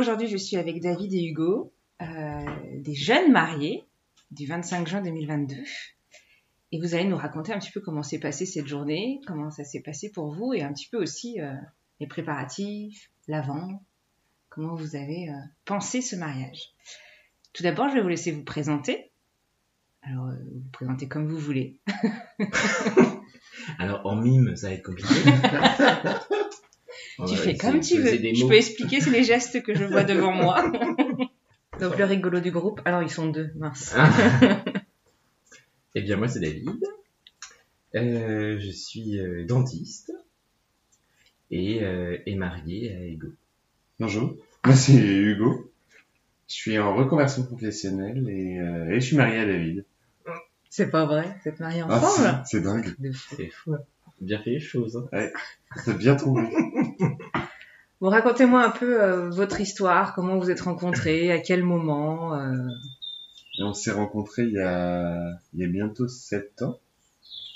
Aujourd'hui, je suis avec David et Hugo, euh, des jeunes mariés du 25 juin 2022. Et vous allez nous raconter un petit peu comment s'est passée cette journée, comment ça s'est passé pour vous et un petit peu aussi euh, les préparatifs, l'avant, comment vous avez euh, pensé ce mariage. Tout d'abord, je vais vous laisser vous présenter. Alors, euh, vous vous présentez comme vous voulez. Alors en mime, ça va être compliqué. Tu fais comme tu veux. Je peux expliquer c'est les gestes que je vois devant moi. Donc le rigolo du groupe. Alors ils sont deux, mince. Ah. Eh bien moi c'est David. Euh, je suis euh, dentiste et, euh, et marié à Ego. Bonjour, moi c'est Hugo. Je suis en reconversion professionnelle et, euh, et je suis marié à David. C'est pas vrai, vous êtes mariés Ah, ensemble? c'est c'est dingue. C'est fou. Bien fait les choses. hein. t'as bien trouvé. Bon, racontez-moi un peu euh, votre histoire, comment vous êtes rencontrés, à quel moment. euh, Et on s'est rencontrés il y a, il y a bientôt 7 ans.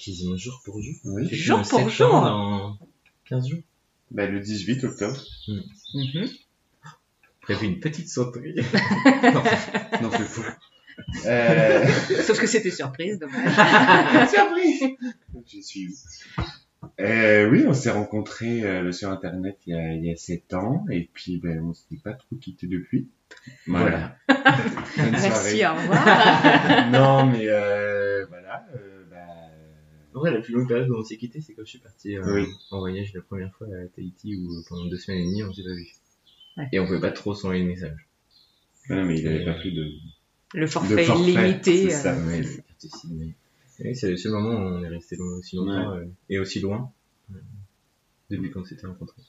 Quasiment jour pour jour. Oui. Jour pour sept jour. ans Dans 15 jours. Bah, le 18 octobre. mhm. Prévu une petite sauterie. Non, c'est fou. Euh... Sauf que c'était surprise, dommage. Surprise J'y suis. Euh, oui, on s'est rencontrés euh, sur Internet il y, a, il y a 7 ans et puis ben, on s'est pas trop quitté depuis. Voilà. Merci, soirée. au revoir. non, mais euh, voilà. Euh, bah, Ouais, la plus longue période où on s'est quitté, c'est quand je suis parti euh, Oui. en voyage la première fois à Tahiti où pendant deux semaines et demie on s'est pas vu. Ouais. Et on pouvait pas trop s'envoyer de messages. non, mais il avait pas pris de. Le forfait, De forfait, limité. c'est ça, euh, mais- Oui, c'est le seul moment où on est resté long- aussi longtemps euh, et aussi loin euh, depuis qu'on s'était rencontrés.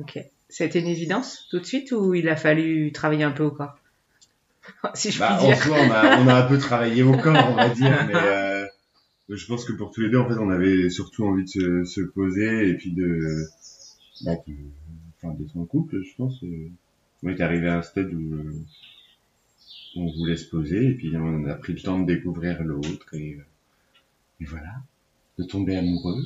Ok. Ça a été une évidence tout de suite ou il a fallu travailler un peu au corps? Si je puis Bah, en dire. soi, on a, on a un peu travaillé au corps, on va dire, mais euh, je pense que pour tous les deux, en fait, on avait surtout envie de se, se poser et puis de, bah, de, enfin, d'être en couple, je pense. On est arrivé à un stade où euh, on voulait se poser et puis on a pris le temps de découvrir l'autre et, euh, et voilà, de tomber amoureux.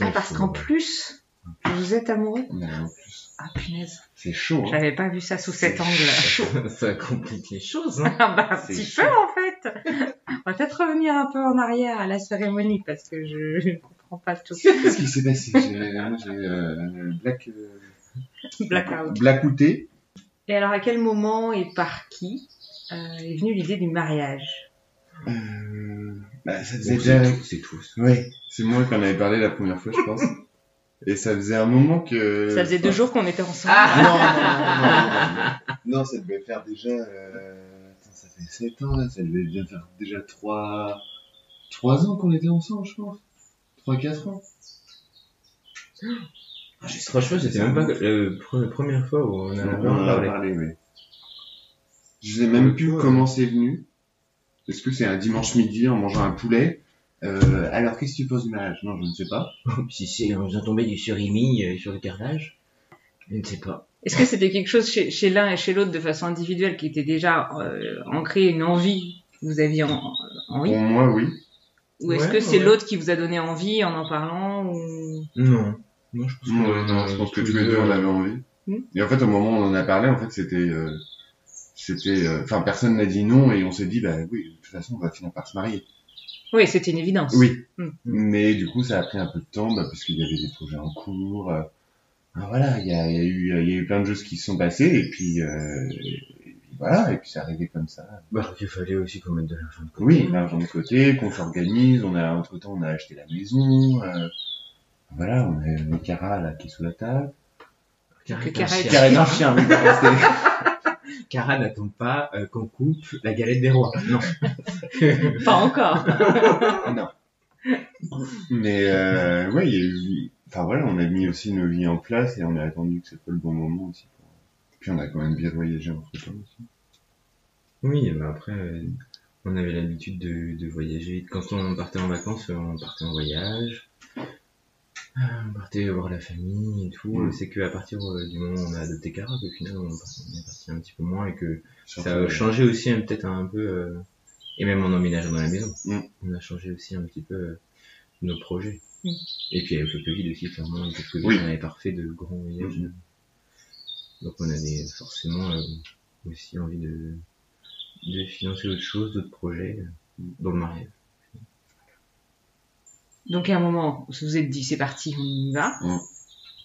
Ah, parce qu'en plus, vous êtes amoureux? Mais en plus, Ah, punaise. c'est chaud. Hein. J'avais pas vu ça sous cet angle-là. ça complique les choses. Hein. Ah bah, un petit chaud. peu en fait. On va peut-être revenir un peu en arrière à la cérémonie parce que je ne comprends pas tout. Qu'est-ce qui s'est passé? J'ai j'ai, euh, black, euh, Blackout. blackouté. Et alors, à quel moment et par qui euh, est venue l'idée du mariage? Euh, bah, ça faisait c'est déjà... c'est tous. Ouais, c'est moi qui en avais parlé la première fois, je pense. Et ça faisait un moment que... Ça faisait deux jours qu'on était ensemble. Non, non, non, non, non, non. Non, ça devait faire déjà... Euh... Attends, ça fait 7 ans, là. Ça devait bien faire déjà 3... 3 ans qu'on était ensemble, je pense. 3-4 ans. Ah, Franchement, j'étais même pas euh, la première fois où on en On a parlé. parlé, oui. Je sais même plus comment c'est venu. Est-ce que c'est un dimanche midi en mangeant un poulet? Euh, Alors, qu'est-ce que tu poses du mariage? Non, je ne sais pas. Si c'est en faisant tomber du surimi euh, sur le carrelage, je ne sais pas. Est-ce que c'était quelque chose chez, chez l'un et chez l'autre de façon individuelle qui était déjà euh, ancré, une envie que vous aviez en, envie Pour moi, oui. Ou est-ce Ouais, que c'est ouais. l'autre qui vous a donné envie en en parlant ou... Non. Non, je pense que, Non, non, je pense que tous les deux, on avait envie. Hmm. Et en fait, au moment où on en a parlé, en fait, c'était... euh, c'était... euh, Enfin, personne n'a dit non et on s'est dit, bah oui, de toute façon, on va finir par se marier. Oui, c'était une évidence. Oui. Hmm. Mais du coup, ça a pris un peu de temps bah, parce qu'il y avait des projets en cours. euh, voilà, il y a, y, a eu, il y a eu plein de choses qui se sont passées et puis, euh, et puis voilà, et puis c'est arrivé comme ça. Bah, il fallait aussi qu'on mette de l'argent de côté. Oui, l'argent de côté, qu'on s'organise, on a entre temps on a acheté la maison. Voilà, on a le Cara là qui est sous la table. Carré Que carré- d'un chien. Cara est un chien, oui, Cara n'attend pas euh, qu'on coupe la galette des rois. Non. Pas encore. non. Mais euh, ouais, il y a eu, enfin voilà, on a mis aussi nos vies en place et on a attendu que c'était le bon moment aussi. pour- Puis on a quand même bien voyagé entre temps aussi. Oui, bah après, euh, on avait l'habitude de, de voyager. Quand on partait en vacances, euh, on partait en voyage. Euh, On partait voir la famille et tout. Mm. C'est qu'à partir euh, du moment où on a adopté Cara, qu'au final, on, est parti un petit peu moins et que Surtout, ça a changé aussi hein, peut-être un peu. euh, et même en emménageant dans la maison, Mm. on a changé aussi un petit peu euh, nos projets. Mm. Et puis avec le Covid aussi, clairement, quelques Oui. on n'avait pas refait de grands voyages. Mm. Donc on avait forcément euh, aussi envie de, de financer autre chose, d'autres projets, euh, dans le mariage. Donc à un moment, vous vous êtes dit c'est parti, on y va. Mm.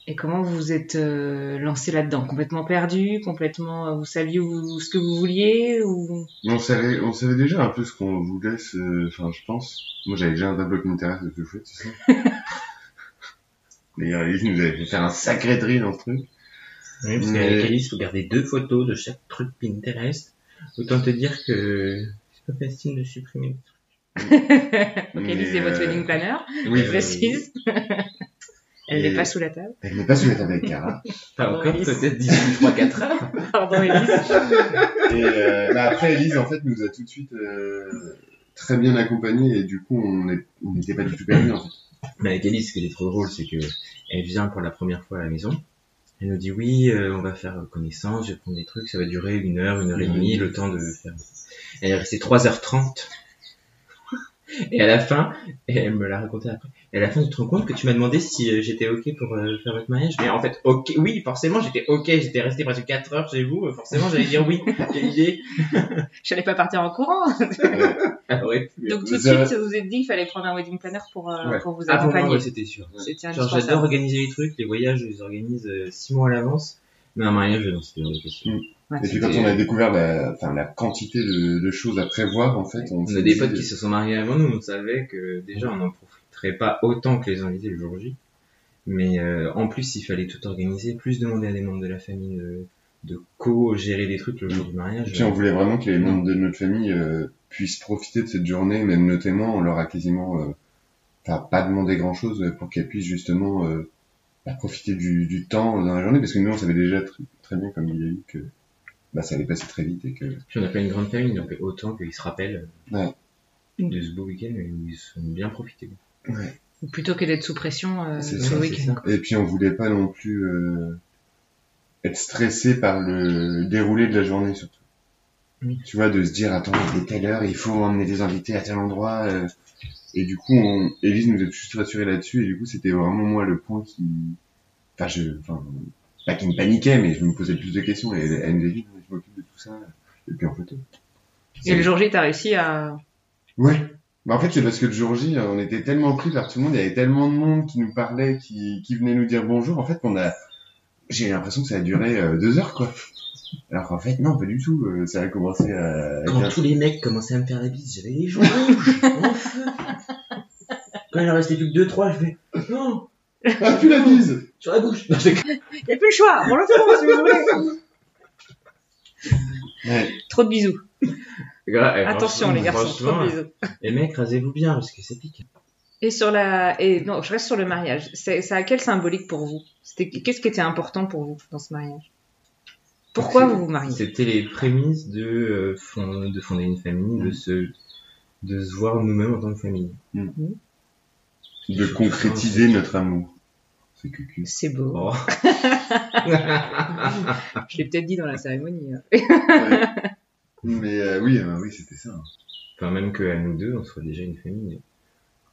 Et comment vous vous êtes euh, lancé là-dedans? Complètement perdu Complètement, euh, vous saviez où- ce que vous vouliez ou? On savait, on savait déjà un peu ce qu'on voulait, enfin je pense. Moi j'avais déjà un tableau qui m'intéresse de tout fait, tu sais. D'ailleurs, Alice nous avait fait faire un sacré tri dans ce truc. Oui, parce Mais- qu'avec Alice, il faut garder deux photos de chaque truc Pinterest. Autant te dire que c'est pas facile de supprimer. Ok, c'est votre euh, wedding planner, Oui, je précise. Elle n'est pas sous la table. Elle n'est pas sous la table avec Cara. Pardon, encore, peut-être d'ici 3-4 heures. Pardon, Elise. Et euh, bah, après, Elise, en fait, nous a tout de suite euh, très bien accompagnés et du coup, on n'était pas du tout perdus, en fait. Mais avec Alice, ce qui est trop drôle, c'est que elle vient pour la première fois à la maison. Elle nous dit oui, euh, on va faire connaissance, je vais prendre des trucs, ça va durer une heure, une heure et demie, le temps de faire. Elle est restée 3h30. Et à la fin, et elle me l'a raconté après, et à la fin, tu te rends compte que tu m'as demandé si euh, j'étais ok pour euh, faire votre mariage. Mais en fait, ok, oui, forcément, j'étais ok, j'étais resté presque 4 heures chez vous, euh, forcément, j'allais dire oui, quelle idée. J'allais pas partir en courant. Elle aurait pu. Donc tout de suite, vous vous êtes dit qu'il fallait prendre un wedding planner pour, euh, Ouais. pour vous Ah, pour moi, accompagner. ouais, c'était sûr. C'était j'adore organiser les trucs, les voyages, je les organise euh, six mois à l'avance. Mais un mariage, non, c'était de question. Ouais. Et puis quand on a découvert la, enfin, la quantité de, de choses à prévoir, en fait, on, On a des potes qui se sont mariés avant nous, on savait que déjà on n'en profiterait pas autant que les invités le jour J. Mais euh, en plus, il fallait tout organiser, plus demander à des membres de la famille de, de co-gérer des trucs le jour du mariage. Et puis on voulait vraiment que les membres de notre famille euh, puissent profiter de cette journée, même nos témoins, on leur a quasiment, euh, enfin, pas demandé grand chose pour qu'elles puissent justement euh, bah, profiter du, du temps dans la journée, parce que nous on savait déjà tr- très bien, comme il a eu, que bah, ça allait passer très vite et que Puis on n'a pas une grande famille, donc autant qu'ils se rappellent Ouais. de ce beau week-end où ils sont bien profités. Plutôt que d'être sous pression euh, C'est tout ça, le week-end. Et puis on voulait pas non plus euh, être stressé par le déroulé de la journée surtout. Oui. Tu vois, de se dire attends, il est telle heure, il faut emmener des invités à tel endroit. euh, et du coup, on, Élise nous a juste rassuré là-dessus. Et du coup, c'était vraiment moi le point qui, enfin, je, enfin, pas qui me paniquait, mais je me posais plus de questions. Et elle, elle me disait, je m'occupe de tout ça. Et puis en fait, Et le jour J, t'as réussi à... Ouais. Bah en fait, c'est parce que le jour J, on était tellement pris par tout le monde, il y avait tellement de monde qui nous parlait, qui, qui venait nous dire bonjour, en fait, qu'on a, j'ai l'impression que ça a duré euh, deux heures, quoi. Alors qu'en fait, non, pas du tout. euh, ça a commencé à... Quand tous les mecs commençaient à me faire la bise, j'avais les joues rouges, en feu. Quand il en restait plus que deux, trois, je fais, non, Ah, plus la bise sur la bouche. Non, c'est- Y a plus le choix, on le fait si vous voulez. Ouais. Trop de bisous. Attention les garçons, trop de bisous. Les mecs, rasez-vous bien parce que ça pique. Et sur la, et non, je reste sur le mariage. C'est, ça a quel symbolique pour vous? C'était, qu'est-ce qui était important pour vous dans ce mariage? Pourquoi vous vous mariez? C'était les prémices de, euh, fond- de fonder une famille, de se, de se voir nous-mêmes en tant que famille. De concrétiser notre amour. C'est beau. Oh. Je l'ai peut-être dit dans la cérémonie. hein. Ouais. Mais euh, oui, euh, oui, c'était ça. Enfin, même qu'à nous deux, on soit déjà une famille.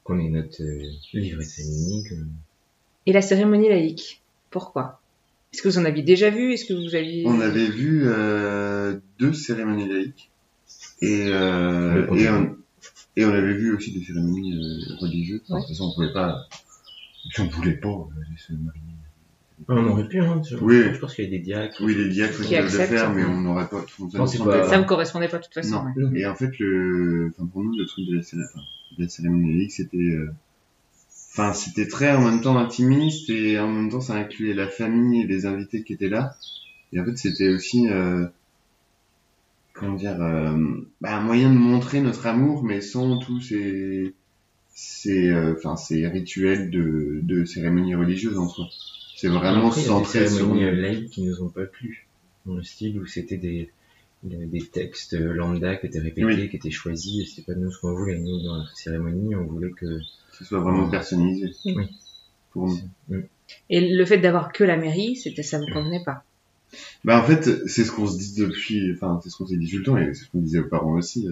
Qu'on ait notre euh, livret de famille. que- Et la cérémonie laïque, pourquoi? Est-ce que vous en aviez déjà vu? Est-ce que vous aviez On avait vu euh, deux cérémonies laïques. Et, euh, et, on, et on avait vu aussi des cérémonies euh, religieuses. Ouais. De toute façon, on pouvait pas... Si on voulait pas euh, aller se marier. Ah, on aurait pu, hein. Je, Oui. je pense qu'il y a des diacres. Oui, les diacres Qui le faire, mais on n'aurait pas... on- ça Non, pas- Ça me correspondait pas de toute façon. Non. ouais. Et en fait, le, enfin, pour nous, le truc de la, céré- enfin, de la cérémonie laïque, c'était, euh, enfin, c'était très en même temps intimiste et en même temps, ça incluait la famille et les invités qui étaient là. Et en fait, c'était aussi, euh, comment dire, euh, bah, un moyen de montrer notre amour, mais sans tous ces, c'est, euh, enfin, c'est rituel de, de cérémonie religieuse en soi. C'est vraiment Après, il y a des centré sur cérémonies euh, laïques qui nous ont pas plu. Dans le style où c'était des, des des textes lambda qui étaient répétés, Oui. qui étaient choisis, et c'était pas nous ce qu'on voulait. Nous, dans la cérémonie, on voulait que... Que ce soit vraiment personnalisé. Oui. Pour nous. Et le fait d'avoir que la mairie, c'était ça vous convenait pas? Bah, en fait, c'est ce qu'on se dit depuis, enfin, c'est ce qu'on s'est dit tout le temps et c'est ce qu'on disait aux parents aussi.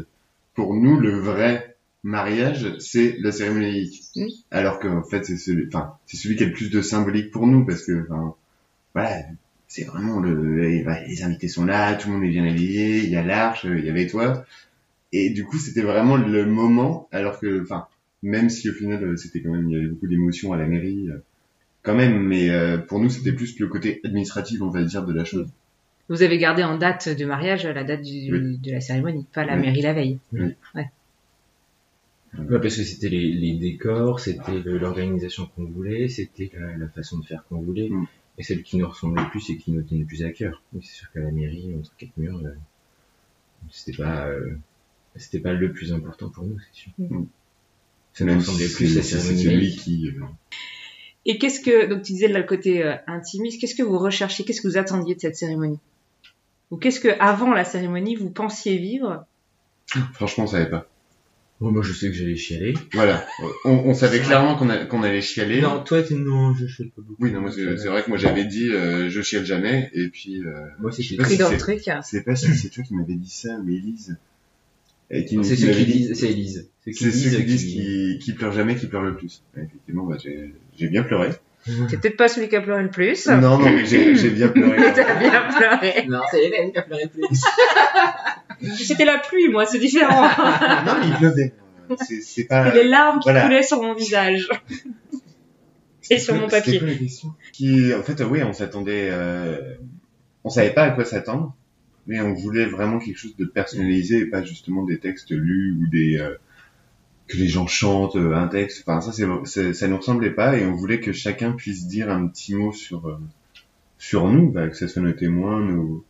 Pour nous, le vrai mariage, c'est la cérémonie. Mm. Alors qu'en fait, c'est celui, enfin, c'est celui qui a le plus de symbolique pour nous parce que, enfin, voilà, c'est vraiment le, les, invités sont là, tout le monde est bien habillé, il y a l'arche, il y avait toi. Et du coup, c'était vraiment le moment, alors que, enfin, même si au final, euh, c'était quand même, il y avait beaucoup d'émotions à la mairie, euh, quand même, mais euh, pour nous, c'était plus le côté administratif, on va dire, de la chose. Vous avez gardé en date de mariage la date du- Oui. de la cérémonie, pas la Oui. mairie la veille. Ouais, parce que c'était les, les décors, c'était l'organisation qu'on voulait, c'était la, la façon de faire qu'on voulait. Mm. Et celle qui nous ressemblait le plus et qui nous tenait le plus à cœur. Oui, c'est sûr qu'à la mairie, entre quatre murs, euh, c'était pas, euh, c'était pas le plus important pour nous, c'est sûr. Mm. Ça nous ressemblait plus c'est la c'est cérémonie celui laïque. qui, euh, Et qu'est-ce que, donc tu disais là, le côté euh, intimiste, qu'est-ce que vous recherchiez, qu'est-ce que vous attendiez de cette cérémonie? Ou qu'est-ce que, avant la cérémonie, vous pensiez vivre? Franchement, on savait pas. Moi, je sais que j'allais chialer. Voilà. On, on savait clairement qu'on allait chialer. Non, toi, tu non, je chiale pas beaucoup. Oui, non, moi, c'est c'est vrai que moi, j'avais dit, euh, je chiale jamais, et puis, euh, Moi, Je sais pas Pris si dans c'est- le truc c'est pas si c'est toi qui m'avais dit ça, ou qui, C'est ceux qui disent, c'est Elise. C'est ceux qui disent qui, qui pleurent jamais, qui pleurent le plus. Et effectivement, bah, j'ai j'ai bien pleuré. C'est peut-être pas celui qui a pleuré le plus. Non, non, mais j'ai bien pleuré. T'as bien pleuré. Non, c'est Hélène qui a pleuré plus. C'était la pluie, moi, c'est différent. non, mais il pleuvait. C'est pas... Et les larmes qui Voilà. coulaient sur mon visage. Et sur mon papier. quoi la question? Qui, en fait, euh, oui, on s'attendait, euh, on savait pas à quoi s'attendre, mais on voulait vraiment quelque chose de personnalisé et pas justement des textes lus ou des euh, que les gens chantent euh, un texte. Enfin, ça, c'est, ça nous ressemblait pas et on voulait que chacun puisse dire un petit mot sur euh, sur nous, bah, que ce soit nos témoins, nos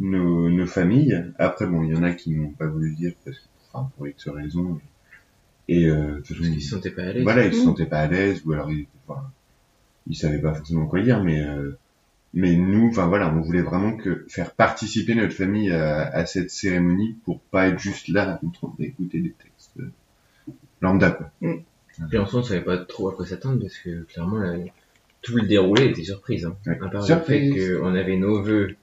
nos, nos familles. Après, bon, il y en a qui n'ont pas voulu dire parce que, enfin, pour X raisons. Et euh, de toute façon, Parce qu'ils se sentaient pas à l'aise. voilà, ils se Mm. sentaient pas à l'aise ou alors ils, enfin, ils savaient pas forcément quoi dire, mais euh, mais nous, enfin voilà, on voulait vraiment que faire participer notre famille à, à cette cérémonie pour pas être juste là en train d'écouter des textes lambda quoi. Puis en soi, on savait pas trop à quoi s'attendre parce que clairement, la- tout le déroulé était surprise. Hein. Ouais. À part Surprise. le fait qu'on avait nos vœux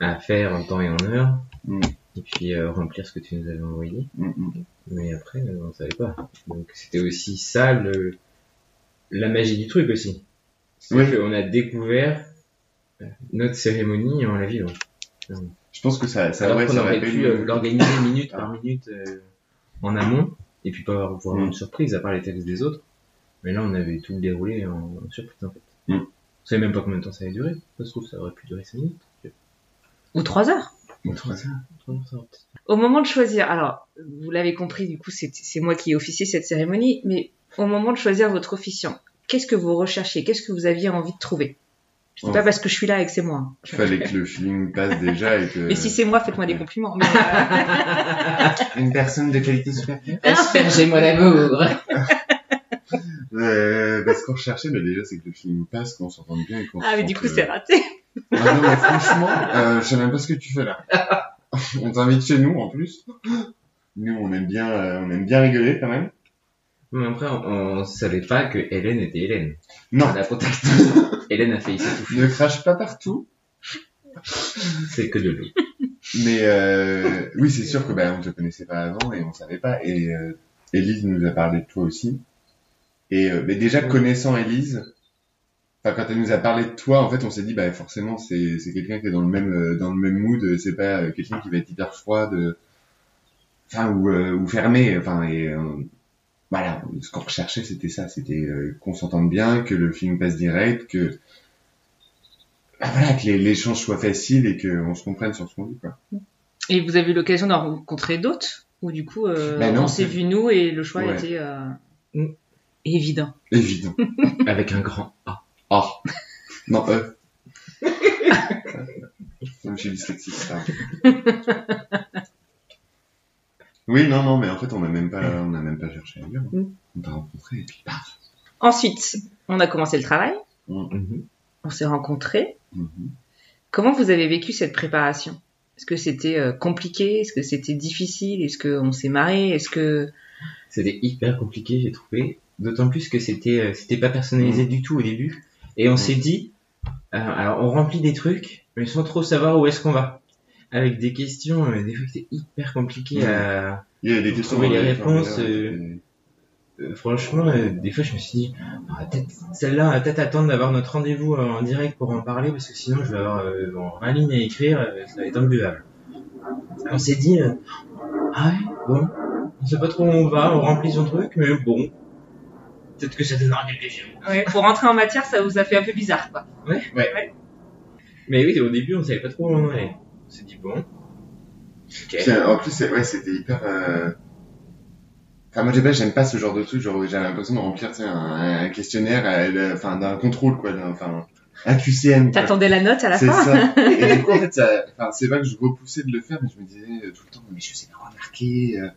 à faire en temps et en heure, Mm. et puis euh, remplir ce que tu nous avais envoyé. Mm, mm. Mais après, euh, on savait pas. Donc c'était aussi ça le la magie du truc aussi. C'est Oui. qu'on a découvert euh, notre cérémonie en la vivant. Je pense que ça, ça, Alors ouais, qu'on ça aurait pu euh, l'organiser minute par minute euh, en amont, et puis pas avoir avoir Mm. une surprise à part les textes des autres. Mais là, on avait tout déroulé en, en surprise en fait. Mm. On savait même pas combien de temps ça allait durer. Ça se trouve, ça aurait pu durer 5 minutes. Ou trois heures. Bon, trois heures. Au moment de choisir, alors, vous l'avez compris, du coup, c'est c'est moi qui ai officié cette cérémonie, mais au moment de choisir votre officiant, qu'est-ce que vous recherchiez? Qu'est-ce que vous aviez envie de trouver? Je dis Oh. pas parce que je suis là et que c'est moi. Il fallait que le feeling passe déjà et que Et si c'est moi, faites-moi des compliments. Mais, euh, une personne de qualité supérieure. Aspergez-moi l'amour Euh, bah, ce qu'on recherchait, bah, déjà, c'est que le feeling passe, qu'on s'entende bien et qu'on Ah, mais du coup, euh, c'est raté. Ah non, mais franchement, euh, je sais même pas ce que tu fais là. on t'invite chez nous en plus. Nous, on aime bien, euh, on aime bien rigoler quand même. Mais après, on, on savait pas que Hélène était Hélène. Non, La contacte. Hélène a failli s'étouffer. ne crache pas partout. C'est que de l'eau. Mais euh, oui, c'est sûr que bah, on te connaissait pas avant et on savait pas. Et euh, Élise nous a parlé de toi aussi. Et euh, mais déjà connaissant Élise, enfin quand elle nous a parlé de toi, en fait, on s'est dit bah forcément c'est c'est quelqu'un qui est dans le même euh, dans le même mood. C'est pas euh, quelqu'un qui va être hyper froide, euh, enfin ou euh, ou fermé. Enfin et euh, voilà, ce qu'on recherchait c'était ça, c'était euh, qu'on s'entende bien, que le film passe direct, que bah, voilà que les- l'échange soit facile et qu'on se comprenne sur ce qu'on dit quoi. Et vous avez eu l'occasion d'en rencontrer d'autres? Ou du coup, euh, Ben non, on s'est vu nous et le choix Ouais. était euh, évident. Évident. Avec un grand A. Non. Comme je suis dyslexique, ça. Oui, non, non, mais en fait, on n'a même pas, on n'a même pas cherché ailleurs. Mm. on t'a rencontré et puis paf. Ensuite, on a commencé le travail, Mhm. on s'est rencontrés. Mhm. Comment vous avez vécu cette préparation? Est-ce que c'était euh, compliqué? Est-ce que c'était difficile? Est-ce qu'on s'est marré? Est-ce que C'était hyper compliqué, j'ai trouvé. D'autant plus que c'était euh, c'était pas personnalisé du tout au début. Et on s'est dit, euh, alors on remplit des trucs, mais sans trop savoir où est-ce qu'on va. Avec des questions, euh, des fois c'était hyper compliqué Mhm. à... Il y a des Faut questions trouver les réponses, formulaires, euh, euh, franchement, euh, des fois je me suis dit, peut-être celle-là, peut-être attendre d'avoir notre rendez-vous en direct pour en parler, parce que sinon je vais avoir euh, en 20 lignes à écrire, euh, ça va être imbuvable. On s'est dit, euh, ah ouais, bon, on sait pas trop où on va, on remplit son truc, mais bon, peut-être que ça donnera quelque chose. Ouais, pour rentrer en matière, ça vous a fait un peu bizarre, quoi. Ouais, ouais. Mais oui, au début on savait pas trop où on allait. S'est dit, bon, en plus, c'est- ouais, c'était hyper. Euh... Enfin, moi, j'aime pas ce genre de truc. Genre, j'ai l'impression de remplir un, un questionnaire, euh, enfin, d'un contrôle, quoi. d'un- Enfin, un QCM. T'attendais la note à la C'est fin ça. Et du coup, en fait, ça, enfin, c'est pas que je repoussais de le faire, mais je me disais euh, tout le temps, mais je sais pas remarquer. euh.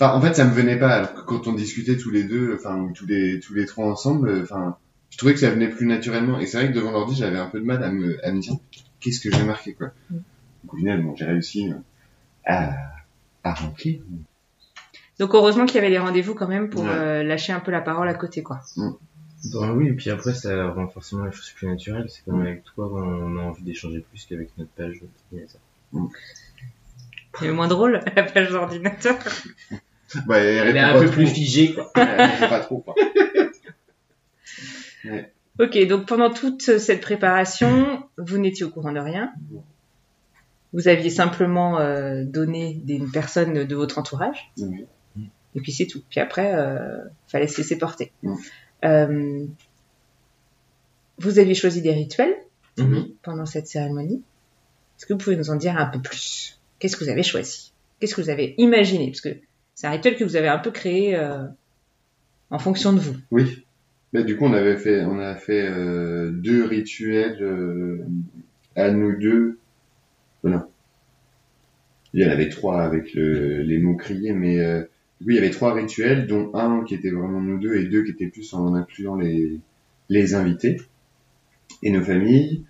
Enfin, en fait, ça me venait pas. Alors que quand on discutait tous les deux, enfin, ou tous les, tous les trois ensemble, enfin, je trouvais que ça venait plus naturellement. Et c'est vrai que devant l'ordi, j'avais un peu de mal à me, à me dire, qu'est-ce que j'ai marqué, quoi. Mm. Donc, au final, bon, j'ai réussi euh, à, à remplir. Donc heureusement qu'il y avait les rendez-vous quand même pour Ouais. euh, lâcher un peu la parole à côté, quoi. Bon, oui, et puis après, ça rend forcément les choses plus naturelles. C'est comme avec toi, on a envie d'échanger plus qu'avec notre page d'ordinateur. C'est le moins drôle, la page d'ordinateur. Bah, elle Elle est un peu plus figée, quoi. Elle pas trop, quoi. Ok, donc pendant toute cette préparation, vous n'étiez au courant de rien. Vous aviez simplement euh, donné des personnes de votre entourage, et puis c'est tout. Puis après, euh, fallait se laisser porter. Euh, vous aviez choisi des rituels Mhm. pendant cette cérémonie. Est-ce que vous pouvez nous en dire un peu plus? Qu'est-ce que vous avez choisi? Qu'est-ce que vous avez imaginé? Parce que c'est un rituel que vous avez un peu créé euh, en fonction de vous. Oui. Bah, du coup, on avait fait, on a fait euh, deux rituels euh, à nous deux. Voilà. Il y en avait trois avec le, les mots criés, mais euh, oui, il y avait trois rituels, dont un qui était vraiment nous deux et deux qui étaient plus en incluant les, les invités et nos familles.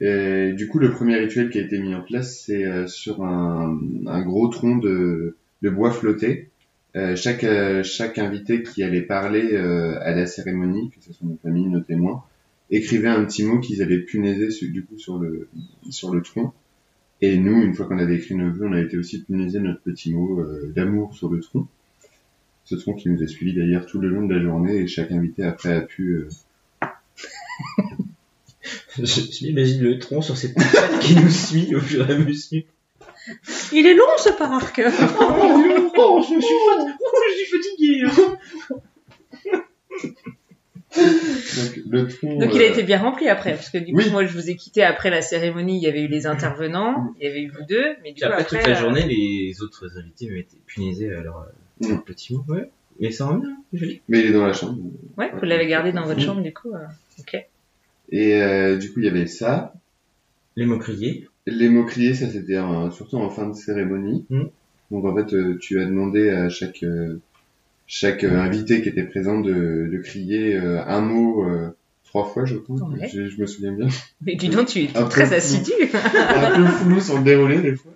Et du coup, le premier rituel qui a été mis en place, c'est euh, sur un, un gros tronc de, de bois flotté. Euh, chaque, euh, chaque invité qui allait parler euh, à la cérémonie, que ce soit nos familles, nos témoins, écrivait un petit mot qu'ils allaient punaiser su- du coup sur le, sur le tronc. Et nous, une fois qu'on avait écrit nos vœux, on a été aussi punaiser notre petit mot euh, d'amour sur le tronc. Ce tronc qui nous a suivis d'ailleurs tout le long de la journée et chaque invité après a pu euh, Je, m'imagine le tronc sur cette petite patte qui nous suit au fur et à mesure. Il est long ce parc Oh, je suis, fat- oh, je suis fatigué. donc le tronc. Donc il a euh, été bien rempli après, parce que du coup Oui. moi je vous ai quitté après la cérémonie, il y avait eu les intervenants, il y avait eu vous deux, mais du coup après, après, toute la euh, journée, les autres invités m'ont été punaisés à leur, Mm. leur petit mot. Ouais. Mais ça rend bien, c'est joli. Mais il est dans la chambre. ouais, vous l'avez gardé dans votre chambre du coup. euh, ok. Et euh, du coup, il y avait ça. Les mots criés. Les mots criés, ça c'était surtout en fin de cérémonie. Mm. Donc en fait, euh, tu as demandé à chaque euh, chaque euh, invité qui était présent de, de crier euh, un mot euh, trois fois, je crois. Ouais. Je, je me souviens bien. Mais dis donc tu es très assidu. un peu flou sur le déroulé des fois.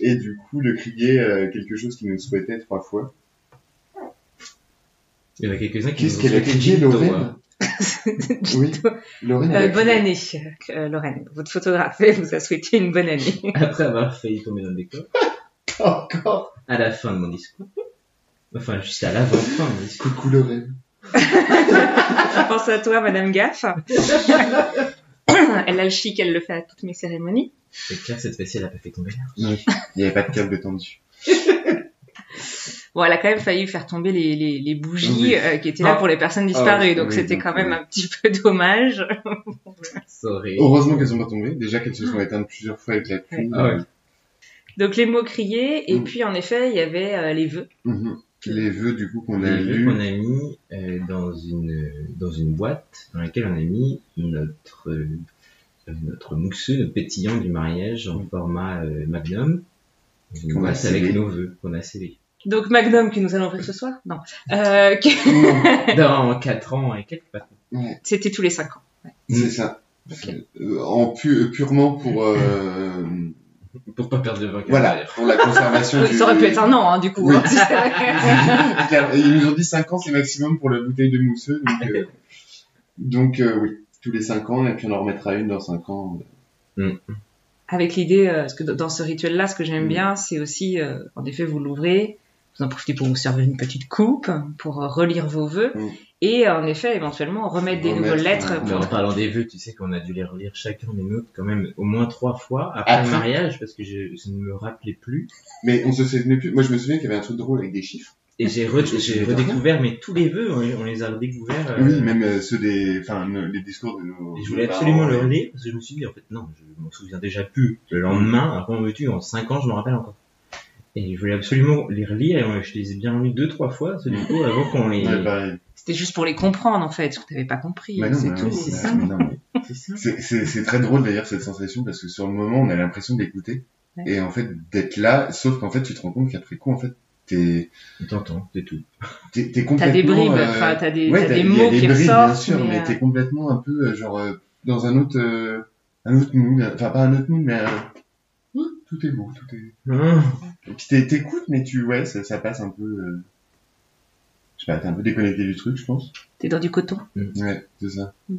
Et du coup, de crier euh, quelque chose qu'il nous souhaitait trois fois. Il y en a quelques-uns qui Qu'est-ce qu'elle a crié, Lorraine. Oui, Lorraine. Euh, bonne année, euh, Lorraine. Votre photographe vous a souhaité une bonne année. Après avoir failli tomber dans le décor. Encore. À la fin de mon discours. Enfin, juste à l'avant-fin de mon discours. Coucou Lorraine. Je pense à toi, Madame Gaff. elle a le chic, elle le fait à toutes mes cérémonies. C'est clair, cette fois-ci, elle a pas fait tomber. Oui. Il n'y avait pas de câble tendu. Bon, elle a quand même failli faire tomber les, les, les bougies Oui. euh, qui étaient là Ah. pour les personnes disparues, oui, donc oui, c'était quand même un petit peu dommage. Sorry. Heureusement qu'elles sont pas tombées. Déjà qu'elles se sont éteintes plusieurs fois avec la pluie. Ah ouais. Donc les mots criés, et Mm. puis en effet, il y avait euh, les vœux. Mhm. Les vœux du coup qu'on a Les vœux lus. qu'on a mis euh, dans une dans une boîte dans laquelle on a mis notre euh, notre mousseux, notre pétillant du mariage en format euh, magnum. Une boîte avec nos vœux qu'on a scellés. Donc Magnum que nous allons ouvrir ce soir? Non. Euh, que- Dans 4 ans et quelques. Ouais, C'était tous les 5 ans. c'est ça. Ok. Euh, en pu- purement pour euh, Pour pas perdre de 20 voilà pour la conservation. Du... ça aurait pu être un an, hein, du coup. Oui. hein. Et Ils nous ont dit 5 ans c'est maximum pour la bouteille de mousseux. Donc, euh, donc euh, oui, tous les 5 ans et puis on en remettra une dans 5 ans. Avec l'idée, euh, parce que dans ce rituel-là, ce que j'aime Mm. bien, c'est aussi, euh, en effet, vous l'ouvrez, vous en profitez pour vous servir une petite coupe, pour euh, relire vos vœux, Mm. et en effet, éventuellement, remettre des Remettre, nouvelles lettres. ouais. Mais pour- en parlant des vœux, tu sais qu'on a dû les relire chacun des nôtres quand même au moins trois fois après Après. le mariage parce que je, je ne me rappelais plus. Mais on se souvenait plus. Moi je me souviens qu'il y avait un truc drôle avec des chiffres. Et j'ai re- me redécouvert, mais tous les vœux, on, on les a redécouverts. euh, Oui, même euh, ceux des, enfin les discours de nos. et je voulais absolument le relire parce que je me suis dit, en fait, non, je m'en souviens déjà plus. Le lendemain, après, on veux-tu, en 5 ans, je me rappelle encore. Et je voulais absolument les relire et je les ai bien relus deux, trois fois, du coup, avant qu'on les... Ouais, pareil. C'était juste pour les comprendre, en fait, parce que t'avais pas compris. Non, c'est tout. c'est mais- ça. mais non, mais C'est très drôle d'ailleurs cette sensation parce que sur le moment on a l'impression d'écouter Ouais. et en fait d'être là, sauf qu'en fait tu te rends compte qu'après coup en fait t'es T'entends, c'est tout. t'es t'es T'as complètement. des bribes, euh, enfin, t'as des, ouais, des il y a mots des qui bribes, ressortent. bien sûr, mais, mais, t'es complètement un peu euh, genre euh, dans un autre euh, un autre mood, enfin pas un autre mood mais euh, tout est beau, tout est. Hum. Et puis t'es- t'écoutes mais tu ouais ça, ça passe un peu. euh, Je sais pas, t'es un peu déconnecté du truc je pense. T'es dans du coton. Ouais, c'est ça. Mm.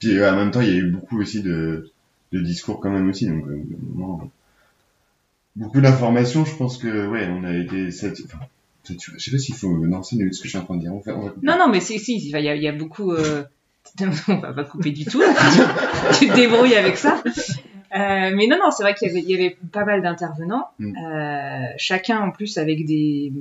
Puis euh, en même temps, il y a eu beaucoup aussi de, de discours quand même aussi, donc euh, vraiment, beaucoup d'informations. Je pense que ouais, on a été saturé. Enfin, saturé. Je sais pas s'il faut. Non, c'est nul ce que je suis en train de dire. On va, on va couper. Non, non, mais si, si, il y a, il y a beaucoup. Euh... On va pas couper du tout. tu te débrouilles avec ça. Euh, mais non, non, c'est vrai qu'il y avait, il y avait pas mal d'intervenants. Mm. Euh, chacun en plus avec des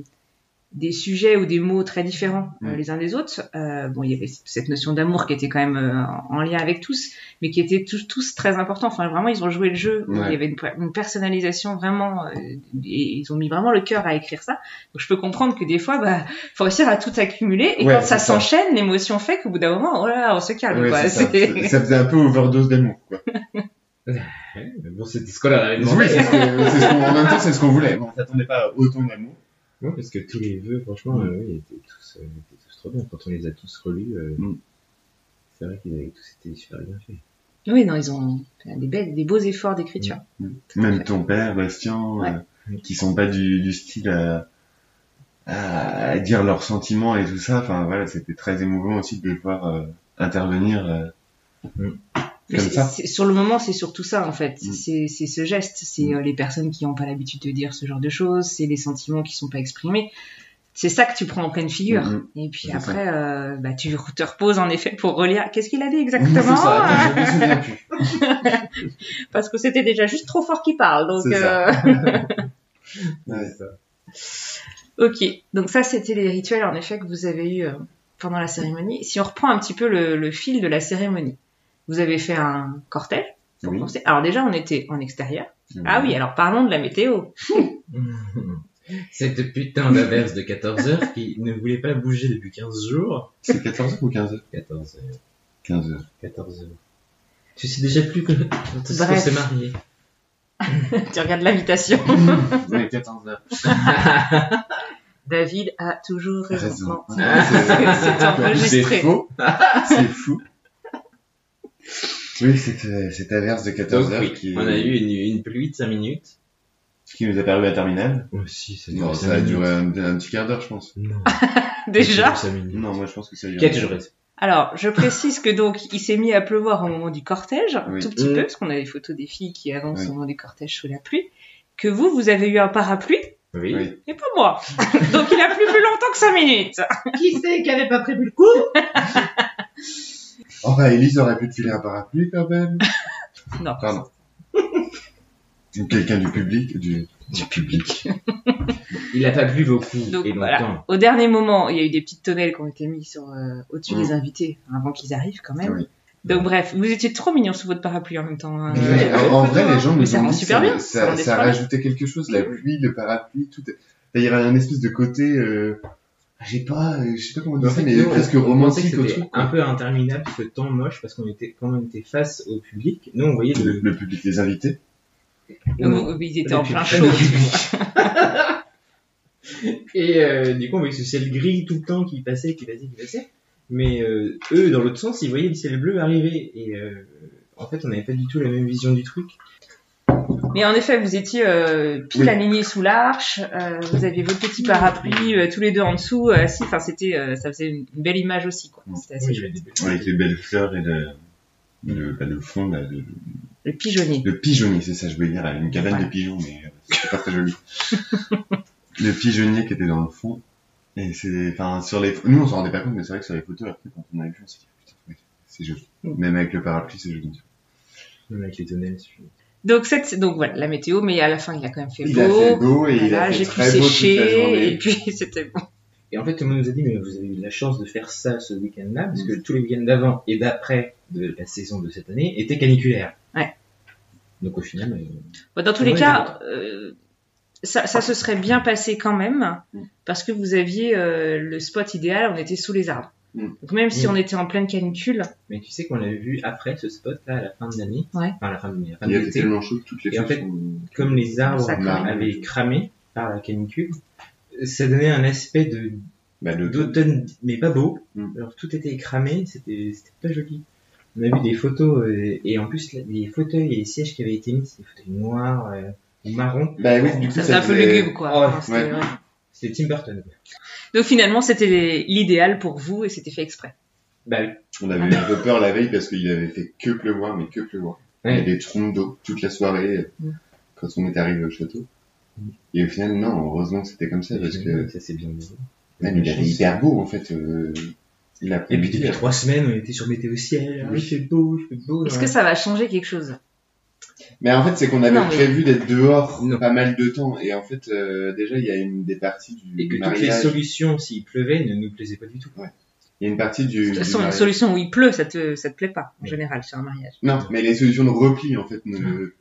des sujets ou des mots très différents euh, Mm. les uns des autres. Euh, bon, il y avait cette notion d'amour qui était quand même euh, en lien avec tous, mais qui était tous, tous très importants. Enfin, vraiment, ils ont joué le jeu. Ouais. Il y avait une, une personnalisation vraiment, euh, et ils ont mis vraiment le cœur à écrire ça. Donc, je peux comprendre que des fois, bah, faut réussir à tout accumuler. Et Ouais, quand ça s'enchaîne, l'émotion fait qu'au bout d'un moment, oh là là, on se calme. Ouais, quoi. ça. Ça faisait un peu overdose d'amour, quoi. Bon, c'était ce qu'on leur avait Oui, demandé. c'est ce que- c'est ce qu'on- en même temps, c'est ce qu'on voulait. On s'attendait pas à autant d'amour. Ouais, parce que tous les vœux, franchement, Mm. euh, oui, ils étaient tous, euh, ils étaient tous trop bien. Quand on les a tous relus, euh, Mm. c'est vrai qu'ils avaient tous été super bien faits. Oui, non, ils ont fait des, belles, des beaux efforts d'écriture. Mm. Même ton père, Bastien, Ouais. euh, qui sont pas du, du style à, à dire leurs sentiments et tout ça. Enfin voilà, c'était très émouvant aussi de les voir euh, intervenir. euh, Comme ça. sur le moment, c'est surtout ça en fait. Mm. C'est ce geste, c'est euh, les personnes qui n'ont pas l'habitude de dire ce genre de choses, c'est les sentiments qui sont pas exprimés. C'est ça que tu prends en pleine figure. Mhm. Et puis après, euh, bah, tu te reposes en effet pour relire. Qu'est-ce qu'il a dit exactement ça, je me souviens plus. Parce que c'était déjà juste trop fort qu'il parle. Donc, ça. euh, Ouais. ok. Donc ça, c'était les rituels en effet que vous avez eu euh, pendant la cérémonie. Si on reprend un petit peu le, le fil de la cérémonie, vous avez fait un cortège. pour Oui. commencer. Alors déjà, on était en extérieur. Ah oui, alors parlons de la météo. Cette putain d'averse de 14 heures qui ne voulait pas bouger depuis 15 jours. C'est 14h ou 15h 14 heures. 15h. 14 heures. Tu sais déjà plus que Bref. s'est marié. tu regardes l'invitation. Ouais, 14h. David a toujours raison. Raison. C'est C'est enregistré. faux. C'est fou. Oui, cette, euh, cette averse de Donc 14h oui, qui, on a eu une, une pluie de 5 minutes. qui nous a paru à terminal. Aussi, ça Non, ça a duré un, un petit quart d'heure, je pense. Non. Déjà. 5 minutes. Non, moi je pense que ça a duré. 4 jours. Alors, je précise que donc, il s'est mis à pleuvoir au moment du cortège, un Oui. tout petit peu, parce qu'on a des photos des filles qui avancent Oui. au moment du cortège sous la pluie. Que vous, vous avez eu un parapluie, Oui. Oui. et pas moi. donc, il a plu plus longtemps que 5 minutes. Qui c'est qui avait pas prévu le coup? Oh bah, Elise aurait pu te filer un parapluie quand même. Non. Pardon. Ou quelqu'un du public, du, du public. Il a pas plu beaucoup Donc et voilà. longtemps. Au dernier moment, il y a eu des petites tonnelles qui ont été mises sur, euh, au-dessus Mm. des invités, avant qu'ils arrivent quand même. Oui. Donc bref, vous étiez trop mignons sous votre parapluie en même temps. hein. Ouais, en, en vrai, les gens nous ça ont rend dit super que bien, ça, ça ça, ça rajoutait quelque chose, la pluie, le parapluie, tout. Il y avait un espèce de côté, euh, j'ai pas, euh, je sais pas comment En dire ça, fait, mais nous, presque romantique que au truc. quoi. un peu interminable ce temps moche parce qu'on était quand on était face au public. Nous on voyait Le, le, le public, les invités. Oh, ils étaient en plein chaud. Et euh, du coup, on voyait ce ciel gris tout le temps qui passait, qui passait, qui passait. Mais euh, eux, dans l'autre sens, ils voyaient le ciel bleu arriver. Et euh, en fait, on n'avait pas du tout la même vision du truc. Mais en effet, vous étiez euh, pile alignés sous l'arche, euh, vous aviez votre petit parapluie euh, tous les deux en dessous, euh, assis. Enfin, c'était, euh, ça faisait une, belle image aussi, quoi. C'était assez Oui, belles- Avec les belles fleurs et le, le, bah, le fond, là, le, Le pigeonnier. le pigeonnier, c'est ça, je voulais dire, une cabane Voilà. de pigeons, mais euh, c'était pas très joli. le pigeonnier qui était dans le fond. Et c'est, enfin, sur les, nous on s'en rendait pas compte, mais c'est vrai que sur les photos, après, quand on a vu, on s'est dit, putain, ouais, c'est joli. Mm. Même avec le parapluie, c'est joli. Même avec les tonnelles. je- Donc, cette, donc voilà, la météo, mais à la fin, il a quand même fait Il beau. a fait beau et il Voilà, a fait j'ai pu très beau toute la sécher, journée. et puis c'était bon. Et en fait, tout le monde nous a dit, mais vous avez eu la chance de faire ça ce week-end-là, parce que tous les week-ends d'avant et d'après de la saison de cette année étaient caniculaires. Ouais. Donc au final, euh, Bon, Dans tous les cas, euh, ça, ça se serait bien passé quand même, Mm. parce que vous aviez euh, le spot idéal, on était sous les arbres. Mm. Donc même si Mm. on était en pleine canicule, mais tu sais qu'on l'avait vu après ce spot-là à la fin de l'année, Ouais. enfin à la fin de l'année, Il était l'été, tellement chaud que toutes les Et en fait, sont- comme les arbres Ça crame. avaient cramé par la canicule, ça donnait un aspect de bah, d'automne, mais pas beau. Mm. Alors tout était cramé, c'était c'était pas joli. On a vu des photos euh, et en plus là, les fauteuils et les sièges qui avaient été mis, c'était des fauteuils noirs euh, ou marrons. Bah oui, du coup, ça faisait un peu lugubre, quoi. C'était- ouais. C'était Tim Burton. Donc finalement, c'était l'idéal pour vous et c'était fait exprès. Bah oui. On avait eu un peu peur la veille parce qu'il avait fait que pleuvoir, mais que pleuvoir. Il y avait des trompes d'eau toute la soirée Mm. quand on est arrivé au château. Et au final, non, heureusement que c'était comme ça parce que ça s'est bien même il avait hyper beau en fait. Euh, il a Et puis depuis trois semaines, on était sur météo ciel. Oui. Il fait beau, il fait beau. Est-ce ouais. que ça va changer quelque chose? Mais en fait, c'est qu'on avait Non, mais- prévu d'être dehors Non. pas mal de temps. Et en fait, euh, déjà, il y a une des parties du Et que toutes les mariage. solutions, s'il pleuvait, ne nous plaisaient pas du tout. Il y a une partie du. De toute du façon, une mariage- solution où il pleut, ça te, ça te plaît pas, en Oui. général, sur un mariage. Non, mais les solutions de repli en fait ne-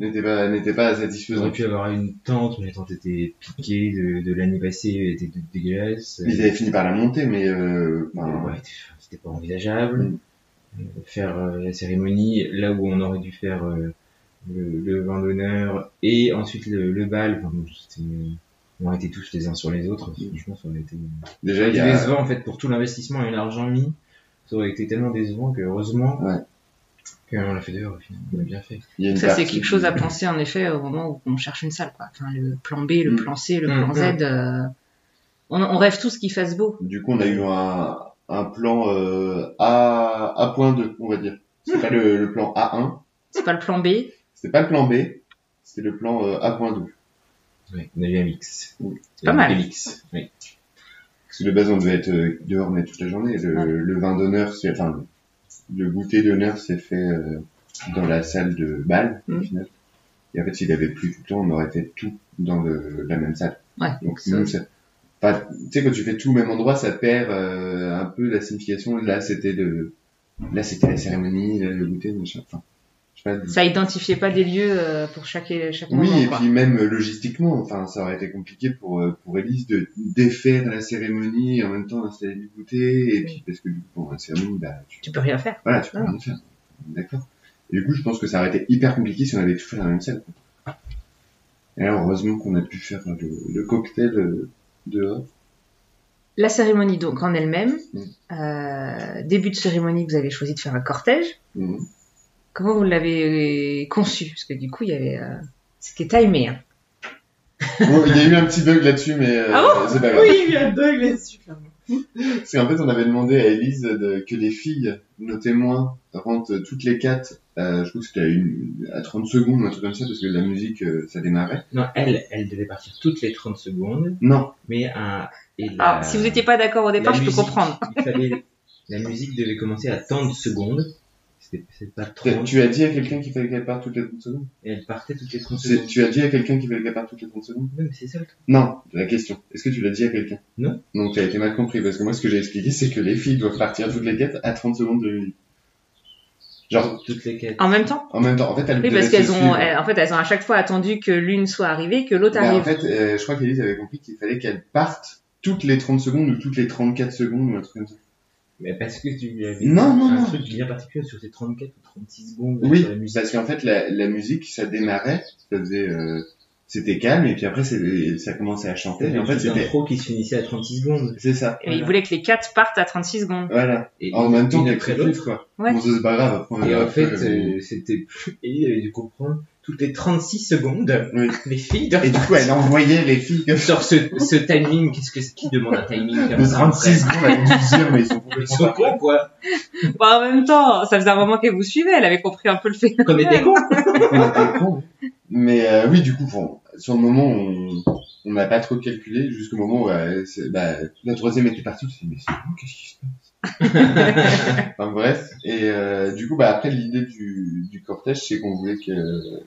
n'étaient pas n'étaient pas On aurait satisfaisantes. pu avoir une tente, mais la tente était piquée de, de l'année passée, elle était toute dégueulasse. Ils avaient fini par la monter, mais euh, enfin, Ouais, c'était pas envisageable. Euh, Faire euh, la cérémonie là où on aurait dû faire euh, le, le vin d'honneur et ensuite le, le bal. Enfin, bon, on aurait été tous les uns sur les autres. Franchement, ça aurait été déjà il y a. décevant en fait pour tout l'investissement et l'argent mis. Ça aurait été tellement décevant que heureusement Ouais. qu'on l'a fait dehors au final. On l'a bien fait. a Ça, c'est quelque chose à penser, en effet, au moment où on cherche une salle, quoi. Enfin, le plan B, le Mm. plan C, le Mm, plan mm. Z, euh, on, on rêve tous qu'il fasse beau. Du coup, on a eu un, un plan euh, A A.2, on va dire. C'était pas le, le plan A1, C'est pas le plan B. c'était pas le plan B, c'était le plan euh, A.2. Ouais, on a eu un mix. Mm. Pas mal. Un mix. Oui. Parce que de base, on devait être euh, dehors mais toute la journée. Le, Ouais. le vin d'honneur, c'est enfin le, goûter d'honneur s'est fait euh, dans la salle de bal au Mm. final. Et en fait, s'il avait plu tout le temps, on aurait fait tout dans le, la même salle. Ouais. Donc nous, ça, enfin, tu sais, quand tu fais tout au même endroit, ça perd euh, un peu la signification. Là, c'était le, là, c'était la cérémonie, là, le goûter, machin. Enfin, je sais pas. Ça identifiait pas des lieux euh, pour chaque, chaque Oui, moment, et quoi. puis même euh, logistiquement, enfin, ça aurait été compliqué pour euh, pour Elise de défaire la cérémonie et en même temps installer du goûter, et puis parce que du coup, pour la cérémonie, bah, tu, Tu peux rien faire. voilà, tu peux Ah. rien faire. D'accord. Et du coup, je pense que ça aurait été hyper compliqué si on avait tout fait dans la même salle. quoi. Et alors, heureusement qu'on a pu faire le, le cocktail euh, La cérémonie, donc, en elle-même. Mm. Euh, début de cérémonie, vous avez choisi de faire un cortège. Mhm. Comment vous l'avez conçu? Parce que du coup, il y avait, euh, c'était timé. Hein. Bon, il y a eu un petit bug là-dessus, mais euh, Ah c'est pas grave. il y a un bug là-dessus. Parce qu'en fait, on avait demandé à Elise de- que les filles, nos témoins, rentrent toutes les quatre, euh, je crois que c'était à, une- à 30 secondes, un truc comme ça, parce que la musique, euh, ça démarrait. Non, elle, elle devait partir toutes les 30 secondes, Non, mais un, et la, Alors, si vous n'étiez pas d'accord au départ, je peux comprendre. Il fallait, la musique devait commencer à tant de secondes. C'était, c'est pas trop. tu, tu as dit à quelqu'un qu'il fallait qu'elle parte toutes les 30 secondes? Et elle partait toutes les 30 C'est- secondes. Tu as dit à quelqu'un qu'il fallait qu'elle parte toutes les 30 secondes? Ouais, mais c'est ça le truc. Non, la question. Est-ce que tu l'as dit à quelqu'un? Non. Donc tu as été mal compris, parce que moi, ce que j'ai expliqué, c'est que les filles doivent partir toutes les quatre à 30 secondes de musique. Genre, Toutes les. En même temps? En même temps, en fait, elles Oui, parce qu'elles ont, elles- en fait, elles ont à chaque fois attendu que l'une soit arrivée, que l'autre Bah, arrive. en fait, euh, je crois qu'Elise avait compris qu'il fallait qu'elle parte toutes les 30 secondes ou toutes les 34 secondes ou un truc comme ça. Mais parce que tu lui avais Non, non, un non. truc bien particulier sur ces 34 ou 36 secondes Oui, sur la musique. parce qu'en fait, la, la musique, ça démarrait, ça faisait, euh, c'était calme et puis après c'est- ça commençait à chanter. Et en fait, c'était pro qui se finissait à 36 secondes. c'est ça. Et il voulait que les quatre partent à 36 secondes. Voilà. Et En même temps, une qu'elle après très l'autre. quoi. Ouais. Bon, c'est pas grave. Et en fait, euh, c'était plus... Et il avait dû comprendre toutes les 36 secondes, Oui. les filles doivent Et du coup, elle envoyait les filles comme sur ce, ce timing. Qu'est-ce que qui demande un timing comme De ça 36 après secondes, elle a dû se dire, mais ils sont Ils complètement cons, quoi. Bon, en même temps, ça faisait un moment qu'elle vous suivait, elle avait compris un peu le phénomène. Comme des cons. On. Mais euh, oui, du coup, bon, sur le moment, on on n'a pas trop calculé jusqu'au moment où euh, bah, la troisième était partie. Me suis dit, mais c'est bon, qu'est-ce qui se passe? Enfin bref. Et euh, du coup, bah, après, l'idée du, du cortège, c'est qu'on voulait que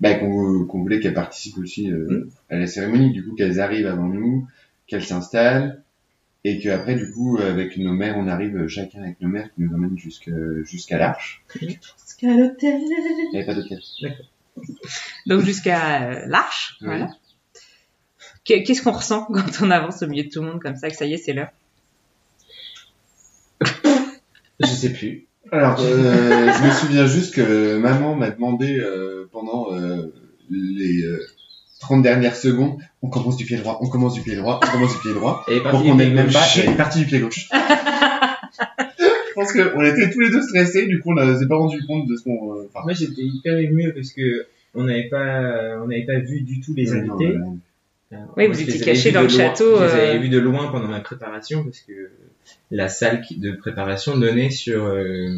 bah, qu'on voulait qu'elles participent aussi euh, à la cérémonie. Du coup, qu'elles arrivent avant nous, qu'elles s'installent. Et qu'après, du coup, avec nos mères, on arrive chacun avec nos mères qui nous emmènent jusqu'à jusqu'à l'arche. Jusqu'à l'hôtel. Il n'y avait pas d'hôtel. Donc jusqu'à euh, l'arche, Oui. voilà. Qu'est- Qu'est-ce qu'on ressent quand on avance au milieu de tout le monde comme ça, que ça y est, c'est l'heure? Je sais plus. Alors, euh, je me souviens juste que maman m'a demandé euh, pendant euh, les euh, 30 dernières secondes, on commence du pied droit, on commence du pied droit, on commence du pied droit, Et pour qu'on n'ait même pas, est partie du pied gauche. je pense qu'on était tous les deux stressés, du coup on ne s'est pas rendu compte de ce qu'on... euh, Moi, j'étais hyper ému parce que on n'avait pas, on n'avait pas vu du tout les euh, invités. non, Oui, Moi, vous étiez cachés dans le loin. château, Je les euh. avais vus de loin pendant ma préparation parce que la salle de préparation donnait sur euh,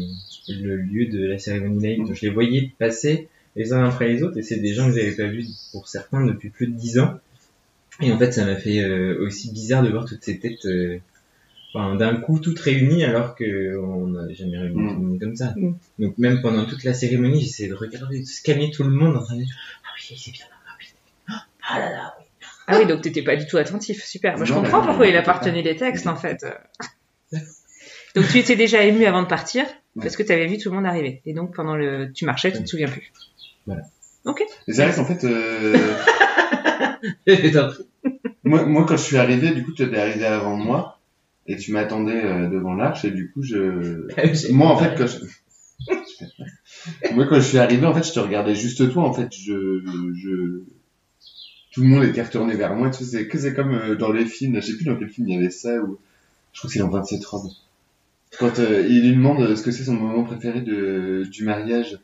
le lieu de la cérémonie laïque. Donc, je les voyais passer les uns après les autres et c'est des gens que j'avais pas vus pour certains depuis plus de dix ans. Et en fait, ça m'a fait euh, aussi bizarre de voir toutes ces têtes euh, enfin, d'un coup toutes réunies alors que on n'a jamais réuni Mm. tout le monde comme ça. Mm. Donc même pendant toute la cérémonie, j'essayais de regarder, de scanner tout le monde en train de dire ah oui c'est bien, ah oui, ah là là, oui. Ah oui, donc t'étais pas du tout attentif, super. Moi, je Non, comprends pourquoi il a pas retenu les textes, en fait. Donc tu étais déjà ému avant de partir, parce que tu avais vu tout le monde arriver. Et donc pendant le... Tu marchais, tu te souviens plus. Et c'est vrai qu'en fait, euh, moi, moi quand je suis arrivé, du coup tu étais arrivé avant moi, et tu m'attendais euh, devant l'arche, et du coup je... Moi, en fait, quand je... Moi, quand je suis arrivé, en fait, je te regardais juste toi, en fait, je, je, tout le monde était retourné vers moi, tu sais, c'est que c'est comme euh, dans les films, je sais plus dans quel film il y avait ça, ou, je crois que c'est dans 27 robes. Quand euh, il lui demande ce que c'est son moment préféré de, du mariage,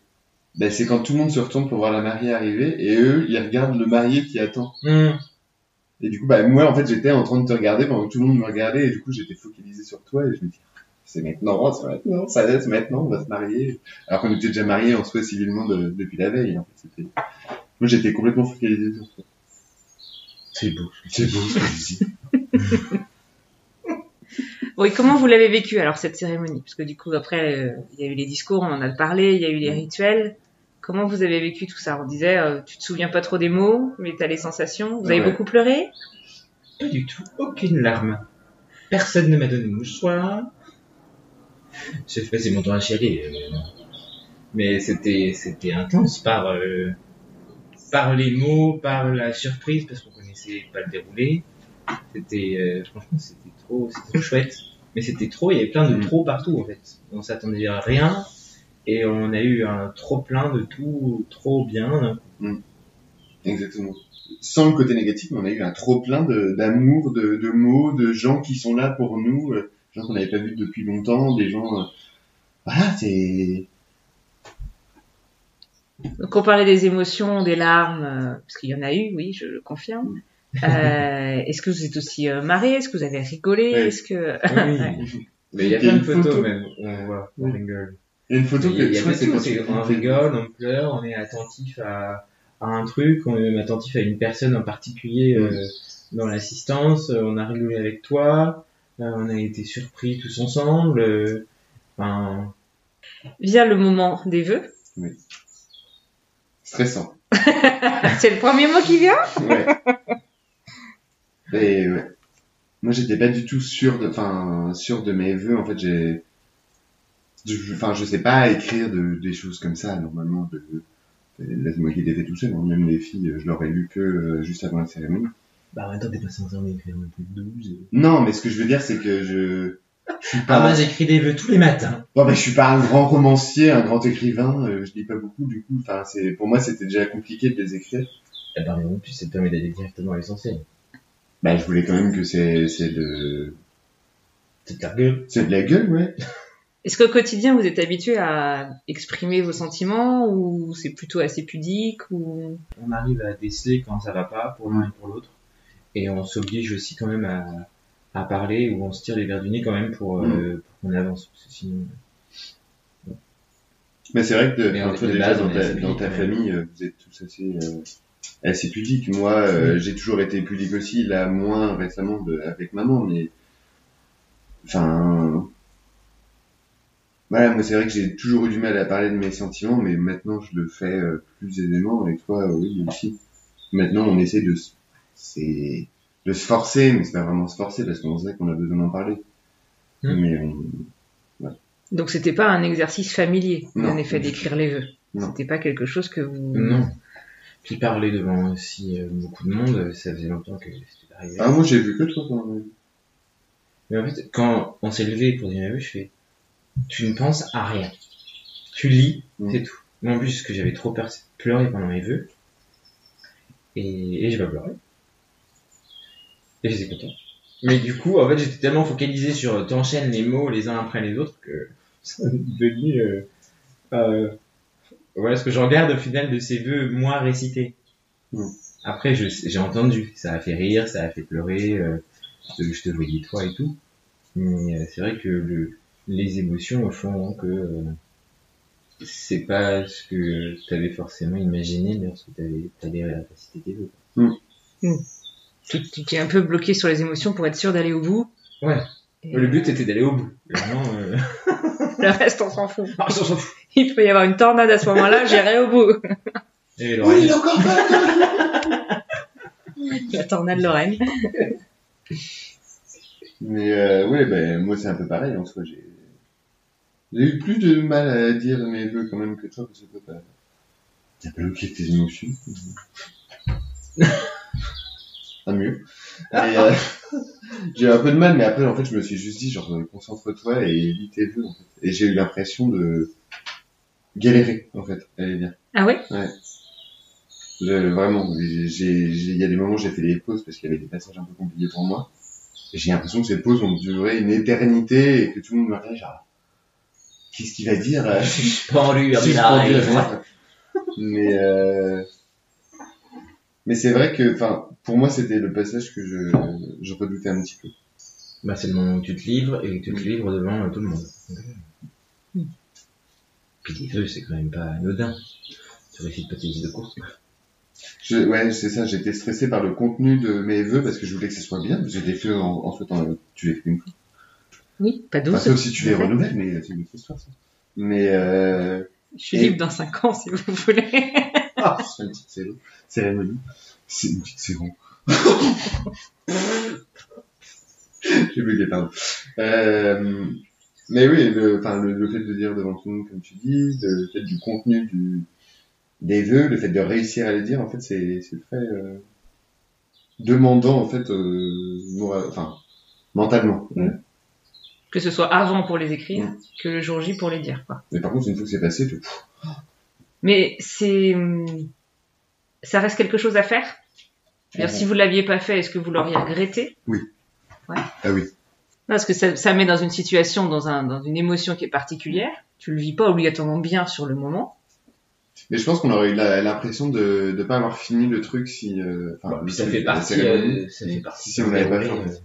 ben, c'est quand tout le monde se retourne pour voir la mariée arriver, et eux, ils regardent le marié qui attend. Hmm. Et du coup, bah, moi, en fait, j'étais en train de te regarder pendant que tout le monde me regardait, et du coup, j'étais focalisé sur toi, et je me dis, c'est maintenant, c'est maintenant, ça va être maintenant, on va se marier. Alors qu'on était déjà mariés en soi civilement de- depuis la veille, en fait, c'était... Moi, j'étais complètement focalisé sur toi. C'est beau. C'est beau ce que. Bon, et comment vous l'avez vécu alors cette cérémonie? Parce que du coup, après, euh, il y a eu les discours, on en a parlé, il y a eu les rituels. Comment vous avez vécu tout ça? On disait, euh, tu te souviens pas trop des mots, mais t'as les sensations. Vous avez Ouais. beaucoup pleuré? Pas du tout, aucune larme. Personne ne m'a donné mouchoir. J'ai passé mon temps à chialer. euh, Mais c'était, c'était intense par, euh, par les mots, par la surprise, parce qu'on connaissait pas le déroulé. C'était, franchement, c'était trop, c'était trop chouette. Mais c'était trop, il y avait plein de Mm. trop partout, en fait. On s'attendait à rien. Et on a eu un trop plein de tout, trop bien. Exactement. Sans le côté négatif, mais on a eu un trop plein de- d'amour, de, de mots, de gens qui sont là pour nous, euh, gens qu'on n'avait pas vus depuis longtemps, des gens, euh, voilà, c'est, Donc on parlait des émotions, des larmes, euh, parce qu'il y en a eu, oui, je le confirme. Euh, Est-ce que vous êtes aussi euh, marré Est-ce que vous avez rigolé? Oui. Est-ce que Oui. Mais il y a plein de photos photo. même, on voit, on rigole. Il y a une photo que je crois que c'est quand on rigole, on pleure, on est attentif à, à un truc, on est même attentif à une personne en particulier euh, dans l'assistance, euh, on a rigolé avec toi, euh, on a été surpris tous ensemble. euh, Enfin, vient le moment des vœux Stressant. C'est le premier mot qui vient? Ouais. Et ouais. Moi, j'étais pas du tout sûr de, enfin, sûr de mes vœux. En fait, j'ai, je- enfin, je sais pas écrire de, des choses comme ça, normalement. De, de- moi qui l'ai fait tout seul, hein. même les filles, je l'aurais lu que euh, juste avant la cérémonie. bah en même temps t'es pas censé en écrire un peu de 12. Non, mais ce que je veux dire, c'est que je, je suis Ah pas, moi j'écris des vœux tous les matins. bon, bah, je suis pas un grand romancier, un grand écrivain, euh, je lis pas beaucoup, du coup, enfin, c'est, pour moi, c'était déjà compliqué de les écrire. Et par exemple, puis ça te permet d'aller directement à l'essentiel. Bah, je voulais quand même que c'est, c'est de, C'est de la gueule. c'est de la gueule, ouais. Est-ce qu'au quotidien, vous êtes habitué à exprimer vos sentiments ou c'est plutôt assez pudique ou... On arrive à déceler quand ça va pas pour l'un et pour l'autre. Et on s'oblige aussi quand même à, à parler ou on se tire les verres du nez quand même pour, euh, pour qu'on avance. Sinon, Mais c'est vrai que, Mais enfin, on est toi, de déjà, base, dans ta, dans ta famille, euh, vous êtes tous assez, euh, assez pudiques. Moi, euh, j'ai toujours été pudique aussi, là, moins récemment de- avec maman, mais, enfin, voilà, moi, c'est vrai que j'ai toujours eu du mal à parler de mes sentiments, mais maintenant, je le fais euh, plus aisément, et toi, euh, oui, aussi. Maintenant, on essaie de, se- c'est, de se forcer, mais c'est pas vraiment se forcer, parce qu'on sait qu'on a besoin d'en parler. Mm. Mais on, Donc c'était pas un exercice familier, Non. en effet, d'écrire les vœux. C'était pas quelque chose que vous... non. Puis parler devant aussi euh, beaucoup de monde, ça faisait longtemps que c'était arrivé. ah, moi, j'ai vu que toi pendant Mais en fait, quand on s'est levé pour dire mes vœux, je fais, tu ne penses à rien. Tu lis, Mm. c'est tout. Moi, en plus, ce que j'avais trop peur, c'est de pleurer pendant mes vœux. Et, et j'ai pas pleuré. Et j'étais content. Mais du coup, en fait, j'étais tellement focalisé sur euh, t'enchaînes les mots les uns après les autres que ça est devenu, euh, euh, voilà ce que j'en garde au final de ces vœux moins récités. Mm. Après, je- j'ai entendu, ça a fait rire, ça a fait pleurer, euh, je te- je te voyais toi et tout. Mais c'est vrai que le, les émotions font que euh, c'est pas ce que tu avais forcément imaginé lorsque tu avais récité tes vœux. Tu, tu t'es un peu bloqué sur les émotions pour être sûr d'aller au bout. Ouais. Et Le but était d'aller au bout. Vraiment, euh... Le reste, on s'en fout. ah, on s'en fout. Il peut y avoir une tornade à ce moment-là, j'irai au bout. Et l'oreille. encore pas La tornade Lorraine. Mais euh, ouais, ben moi c'est un peu pareil en soi. J'ai j'ai eu plus de mal à dire mes vœux quand même que toi parce que toi t'as t'as bloqué tes émotions. ah mieux. Et, euh, j'ai eu un peu de mal, mais après en fait je me suis juste dit genre concentre-toi et lis tes vœux en fait. Et j'ai eu l'impression de galérer en fait, allez dire. Ah ouais? Je- vraiment, j'ai, j'ai- j'ai- il y a des moments où j'ai fait des pauses parce qu'il y avait des passages un peu compliqués pour moi. Et j'ai l'impression que ces pauses ont duré une éternité et que tout le monde me regarde genre, qu'est-ce qu'il va dire euh, Suspendu suspendu. Mais euh, mais c'est vrai que, enfin, pour moi c'était le passage que je, je redoutais un petit peu. Bah, c'est le moment où tu te livres et que tu te livres devant euh, tout le monde. Mm. Puis les vœux, c'est quand même pas anodin. Tu récites pas tes listes de courses. Je, ouais, c'est ça. J'étais stressé par le contenu de mes vœux parce que je voulais que ce soit bien. Que des vœux en, en souhaitant, tu les fais une fois. Oui, pas Enfin, douze. sauf si tu les renouvelles, mais c'est une autre histoire ça. Mais euh, Je suis Et- libre dans 5 ans si vous voulez. Ah, c'est une petite cérémonie. cérémonie. C'est une petite cérémonie. J'ai bugué, pardon. Euh, mais oui, le, enfin, le, le fait de dire devant tout le monde, comme tu dis, le fait du contenu du, des vœux, le fait de réussir à les dire, en fait, c'est, c'est très euh, demandant, en fait, euh, enfin, mentalement. Que ce soit avant pour les écrire Mm. que le jour J pour les dire. Quoi. Mais par contre, une fois que c'est passé, tu, Mais c'est. Ça reste quelque chose à faire dire, si vous l'aviez pas fait, est-ce que vous l'auriez regretté? Ah oui. Non, Parce que ça, ça met dans une situation, dans, un, dans une émotion qui est particulière. Tu le vis pas obligatoirement bien sur le moment. Mais je pense qu'on aurait eu l'impression de ne pas avoir fini le truc si, euh, enfin, le puis ça truc, fait partie, euh, ça fait partie. Si on l'avait pas fait,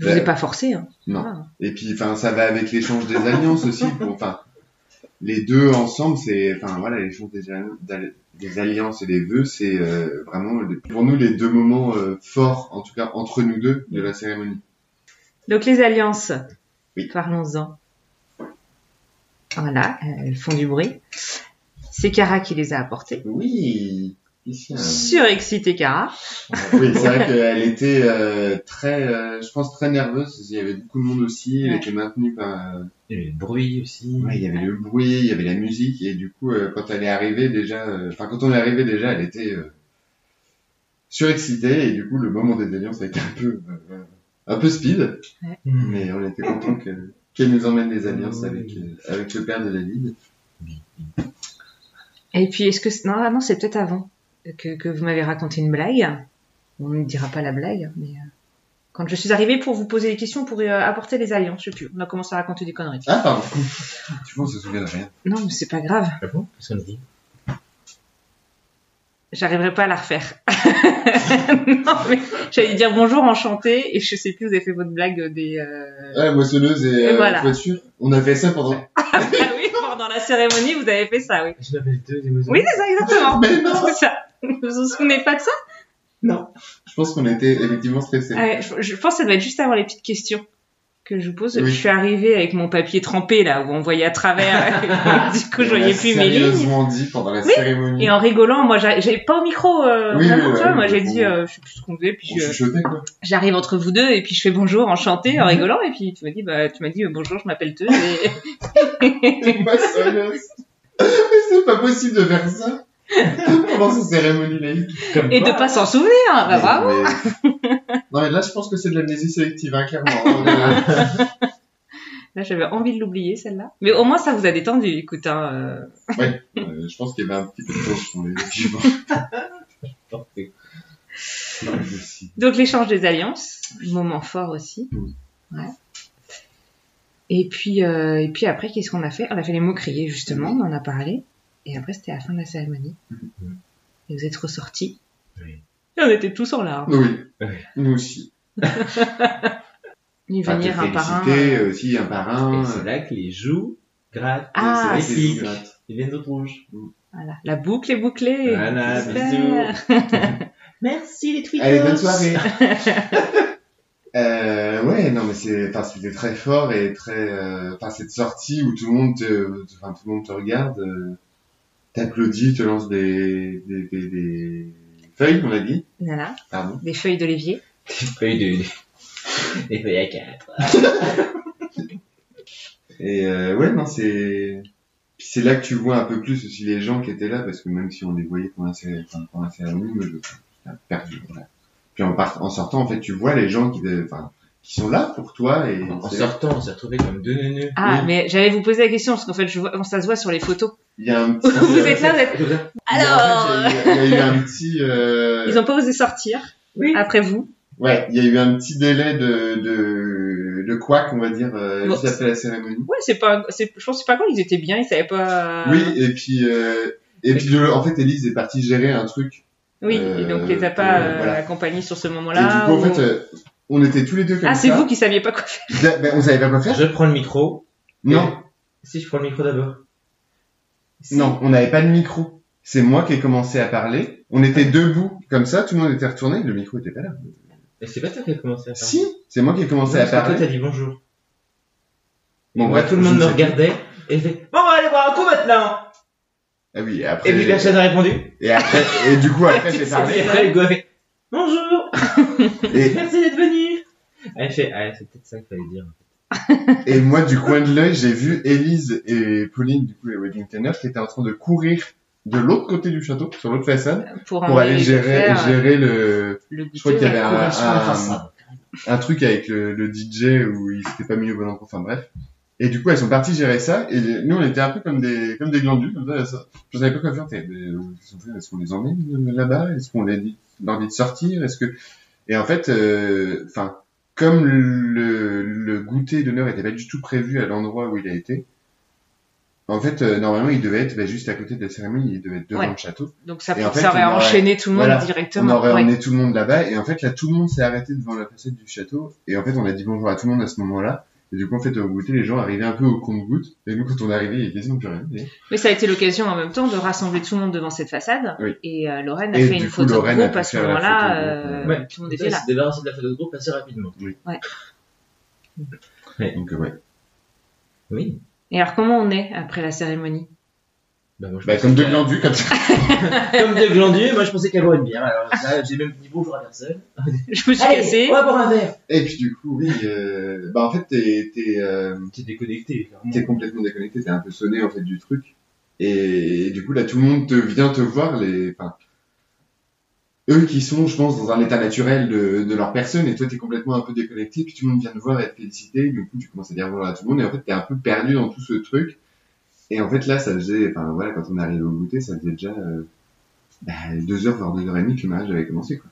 Je vous ai pas forcé. Hein. Non. Voilà. Et puis, enfin, ça va avec l'échange des alliances aussi. Enfin, les deux ensemble, c'est, enfin, voilà, l'échange des, alliances et des vœux, c'est euh, vraiment, pour nous, les deux moments euh, forts, en tout cas entre nous deux, de la cérémonie. Donc les alliances, Oui. parlons-en. Voilà, euh, elles font du bruit. C'est Cara qui les a apportées. Oui. Ici, un- Surexcité Cara. Oui, c'est vrai qu'elle était euh, très, euh, je pense, très nerveuse. Il y avait beaucoup de monde aussi. Elle Ouais. était maintenue par. euh, Il y avait le bruit aussi. Ouais, il y avait le bruit, il y avait la musique, et du coup, euh, quand elle est arrivée déjà, euh, enfin quand on est arrivé déjà, elle était euh, surexcitée, et du coup, le moment des alliances a été un peu, euh, un peu speed, Mm. mais on était content que qu'elle nous emmène les alliances avec euh, avec le père de David. Et puis est-ce que non, non, c'est peut-être avant. Que, que vous m'avez raconté une blague. On ne dira pas la blague, mais euh, quand je suis arrivée pour vous poser des questions pour euh, apporter les alliances, je sais plus. On a commencé à raconter des conneries. Ah, pardon. tu vois, on se souvient de rien. Non, mais c'est pas grave. Ah bon? Qu'est-ce qu'on a dit J'arriverai pas à la refaire. non, mais j'allais dire bonjour, enchanté, et je sais plus, vous avez fait votre blague des. Euh... Ouais, moissonneuse et, Et euh, voilà. voiture. On a fait ça pendant. Ah oui, pendant la cérémonie, vous avez fait ça, oui. Je m'appelle deux des Oui, c'est ça, exactement. Mais non. C'est ça. Vous vous souvenez pas de ça? Non. Je pense qu'on était effectivement stressés. Ah ouais, je, je pense que ça doit être juste avant les petites questions que je vous pose. Oui. Je suis arrivée avec mon papier trempé là où on voyait à travers. du coup, je voyais plus mes lignes. sérieusement dit pendant la Oui. cérémonie. Et en rigolant, moi, j'a- j'avais pas au micro. Euh, Oui, vraiment, oui, tu ouais, vois, moi, j'ai dit, euh, je sais plus ce qu'on faisait, puis j'arrive entre vous deux et puis je fais bonjour, enchanté, en rigolant, et puis tu m'as dit, bah, tu m'as dit euh, bonjour, je m'appelle Teuse. Et... T'es moissonneuse. Mais c'est pas possible de faire ça. pendant ces cérémonies laïques. Comme et de quoi. pas s'en souvenir. Bah, Mais- bravo. mais- Non, mais là, je pense que c'est de l'amnésie sélective, hein, clairement. Euh, Là, j'avais envie de l'oublier celle-là. Mais au moins, ça vous a détendu. Écoute, hein, euh, ouais, euh, je pense qu'il y avait un petit peu de. Parfait. C'est pas possible. Donc l'échange des alliances, moment fort aussi. Ouais. Et puis euh, et puis après qu'est-ce qu'on a fait? On a fait les mots criés justement, on en a parlé. Et après c'était la fin de la cérémonie. Mhm. Et vous êtes ressortis. Oui. Et on était tous en larmes. Oui, nous aussi. Ni Enfin, venir un par un. euh, aussi un par un. Et c'est là que les joues grattent. Ah, c'est les grattes. Ils viennent d'autres rouges. Voilà, la boucle est bouclée. Voilà, Super. Merci les tweetos. Allez, bonne soirée. euh, ouais, non, mais c'est, enfin, c'était très fort et très, euh, enfin, cette sortie où tout le monde te, enfin, tout le monde te regarde, euh, t'applaudit, te lance des, des, des, des feuilles, on a dit. Voilà, Pardon. des feuilles d'olivier. Des feuilles de... Des feuilles à quatre. Et euh, ouais, non, c'est, c'est là que tu vois un peu plus aussi les gens qui étaient là, parce que même si on les voyait pendant la cérémonie, enfin, pendant la cérémonie, moi, je, perdu, voilà. Puis en, part- en sortant, en fait, tu vois les gens qui, enfin, qui sont là pour toi et En sortant, on s'est retrouvés comme deux neuneux. Ah, Oui. mais j'allais vous poser la question parce qu'en fait, je vois, ça se voit sur les photos. Il y a un petit, Vous êtes là, vous êtes. Il y a- Alors, il y, a il y a eu un petit, euh, ils ont pas osé sortir Oui. après vous. ouais, il y a eu un petit délai de, de, de couac, on va dire, euh, Bon. juste après la cérémonie. Ouais, c'est pas, c'est, je pense que c'est pas grave, ils étaient bien, ils savaient pas. Oui, et puis, euh, et puis, le- en fait, Elise est partie gérer un truc. Oui, Euh, et donc les a pas euh, euh, voilà. accompagnés sur ce Et moment-là. du coup, en fait, euh, on était tous les deux comme ah, ça. c'est vous qui saviez pas quoi faire. Ben, on savait pas quoi faire. Je prends le micro. Non, Si je prends le micro d'abord. Non, on n'avait pas de micro. C'est moi qui ai commencé à parler. On était debout, comme ça, tout le monde était retourné, le micro était pas là. Et c'est pas toi qui as commencé à parler. Si, c'est moi qui ai commencé à Parce que toi, parler. t'as dit bonjour. Bon, bref, tout le monde me regardait et fait Bon, on va aller boire un coup maintenant Ah oui, et après. Et puis personne n'a répondu. Et après, et du coup, après, j'ai Et parlé. après, le gars fait Bonjour Et, Merci d'être venu Elle fait Ah, c'est peut-être ça qu'il fallait dire. Et moi, du coin de l'œil, j'ai vu Élise et Pauline, du coup, les wedding planners, qui étaient en train de courir de l'autre côté du château, sur l'autre façade, pour, pour aller gérer, gérer le, le je crois qu'il y avait un, ouais. un, un truc avec le, le DJ où il s'était pas mis au bon endroit, enfin bref. Et du coup, elles sont parties gérer ça, et nous, on était un peu comme des, comme des glandus, comme ça, ça. Je savais pas quoi faire, des- est-ce qu'on les emmène euh, là-bas? Est-ce qu'on les dit, envie de sortir? Est-ce que, et en fait, euh, enfin, comme le, le goûter d'honneur était pas du tout prévu à l'endroit où il a été, en fait, euh, normalement, il devait être bah, juste à côté de la cérémonie, il devait être devant Ouais. le château. Donc ça, Et en fait, ça aurait enchaîné tout le monde voilà, directement. On aurait Ouais. emmené tout le monde là-bas, et en fait, là, tout le monde s'est arrêté devant la façade du château, et en fait, on a dit bonjour à tout le monde à ce moment-là. Et du coup, en fait, au goûter, les gens arrivaient un peu au compte-goutte, et nous, quand on est arrivé, il y avait quasiment plus rien. Et, Mais ça a été l'occasion en même temps de rassembler tout le monde devant cette façade. Oui. Et euh, Lorraine a Et fait du une coup, photo Lorraine de a groupe à ce moment-là. euh, Ouais. Tout le monde était là. s'est débarrassé de la photo de groupe assez rapidement. donc, euh, ouais. Oui. Et alors comment on est après la cérémonie? Bah, moi, je Bah, comme deux glandus, comme ça. Comme deux glandus, moi je pensais qu'elle boirait une bière. Alors là, j'ai même dit bonjour à personne. Je me suis Allez, cassée. on va boire un verre. Et puis, du coup, oui, euh, bah, en fait, t'es, t'es, euh, T'es déconnecté, clairement. t'es complètement déconnecté, t'es un peu sonné, en fait, du truc. Et, du coup, là, tout le monde te vient te voir, les, enfin, eux qui sont, je pense, dans un état naturel de, de leur personne, et toi, t'es complètement un peu déconnecté, puis tout le monde vient te voir et te féliciter, du coup, tu commences à dire bonjour à tout le monde, et en fait, t'es un peu perdu dans tout ce truc. Et en fait, là, ça faisait, enfin, voilà, quand on est arrivé au goûter, ça faisait déjà, euh, bah, deux heures, voire deux heures et demie que le mariage avait commencé, quoi.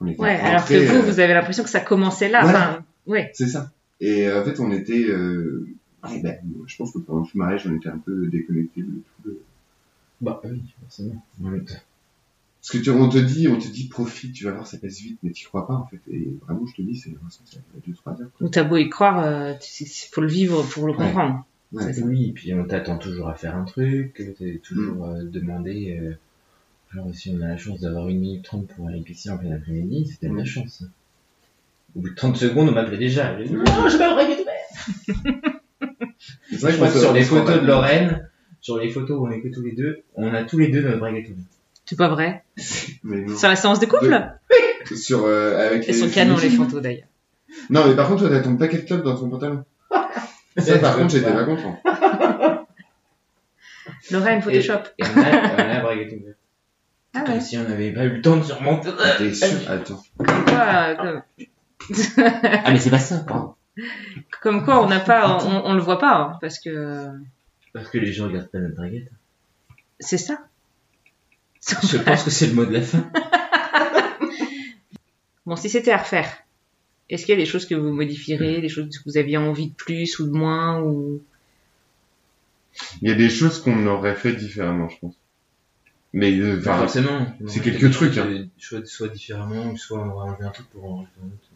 On était Ouais, alors que vous, euh, vous avez l'impression que ça commençait là. Voilà. Enfin, ouais. C'est ça. Et euh, en fait, on était, euh, ouais, ben, je pense que pendant tout le mariage, on était un peu déconnectés de tout le... Bah oui, forcément. Parce que tu, on te dit, on te dit, profite, tu vas voir, ça passe vite, mais tu crois pas, en fait. Et vraiment, je te dis, c'est, ça fait deux, trois heures. Ou t'as beau y croire, euh, il faut le vivre pour le Ouais. comprendre. Ouais. Oui, et puis on t'attend toujours à faire un truc, t'es toujours euh, demandé, euh, genre si on a la chance d'avoir une minute trente pour aller pisser en plein après-midi, c'était de la Mm. chance. Au bout de 30 secondes, on m'appelait déjà. Dit, non, je vais braguer tout C'est vrai Je qu'on crois que se- sur les photos de Lorraine, sur les photos où on est que tous les deux, on a tous les deux notre braguette. C'est pas vrai? Mais non. Sur la séance de couple? Sur, euh, avec Elles les sont canon les photos d'ailleurs. Non, mais par contre, toi, t'as ton paquet de clubs dans ton pantalon. Ça, par contre, j'étais pas content. Lorraine, Photoshop. Et on a, on a la braguette ouverte. Ah Comme ouais. si on n'avait pas eu le temps de surmonter. T'es sûr? Attends. Comme quoi, euh, comme- Ah, mais c'est pas ça, pardon. comme quoi on n'a pas, on, on le voit pas, hein, parce que Parce que les gens regardent pas notre braguette. c'est ça. Je pense que c'est le mot de la fin. Bon, si c'était à refaire, est-ce qu'il y a des choses que vous modifierez, des choses que vous aviez envie de plus ou de moins ou? Il y a des choses qu'on aurait fait différemment, je pense. Mais, euh, Enfin, enfin, forcément. c'est quelques trucs, hein. Euh, Soit, soit différemment, ou soit on aurait enlevé un truc pour en rajouter un autre.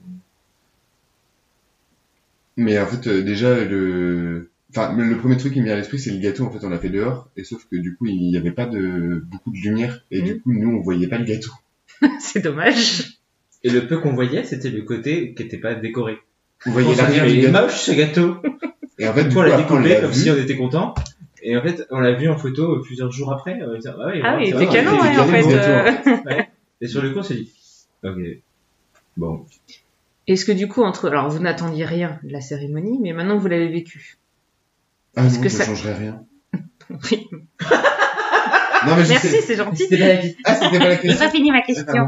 mais en fait, euh, déjà, le, enfin, le premier truc qui me vient à l'esprit, c'est le gâteau. En fait, on l'a fait dehors, et sauf que du coup, il y avait pas de, beaucoup de lumière, et Mhm. du coup, nous, on voyait pas le gâteau. C'est dommage. Et le peu qu'on voyait, c'était le côté qui était pas décoré. On voyait l'arrière il est moche ce gâteau. Et en fait, du on l'a découpé comme si on était content. Et en fait, on l'a vu en photo plusieurs jours après. On ah oui, Ah ouais, oui, vrai, canon, il ouais, en fait. euh. Ouais. Et sur le coup, on s'est dit, ok. Bon. Est-ce que du coup, entre, alors vous n'attendiez rien de la cérémonie, mais maintenant que vous l'avez vécu. Ah Est-ce non, que ça ça- changerait rien. Oui. Non, mais je Merci, sais. c'est gentil. C'était pas la vie. Ah, c'était pas la J'ai question. pas fini ma question.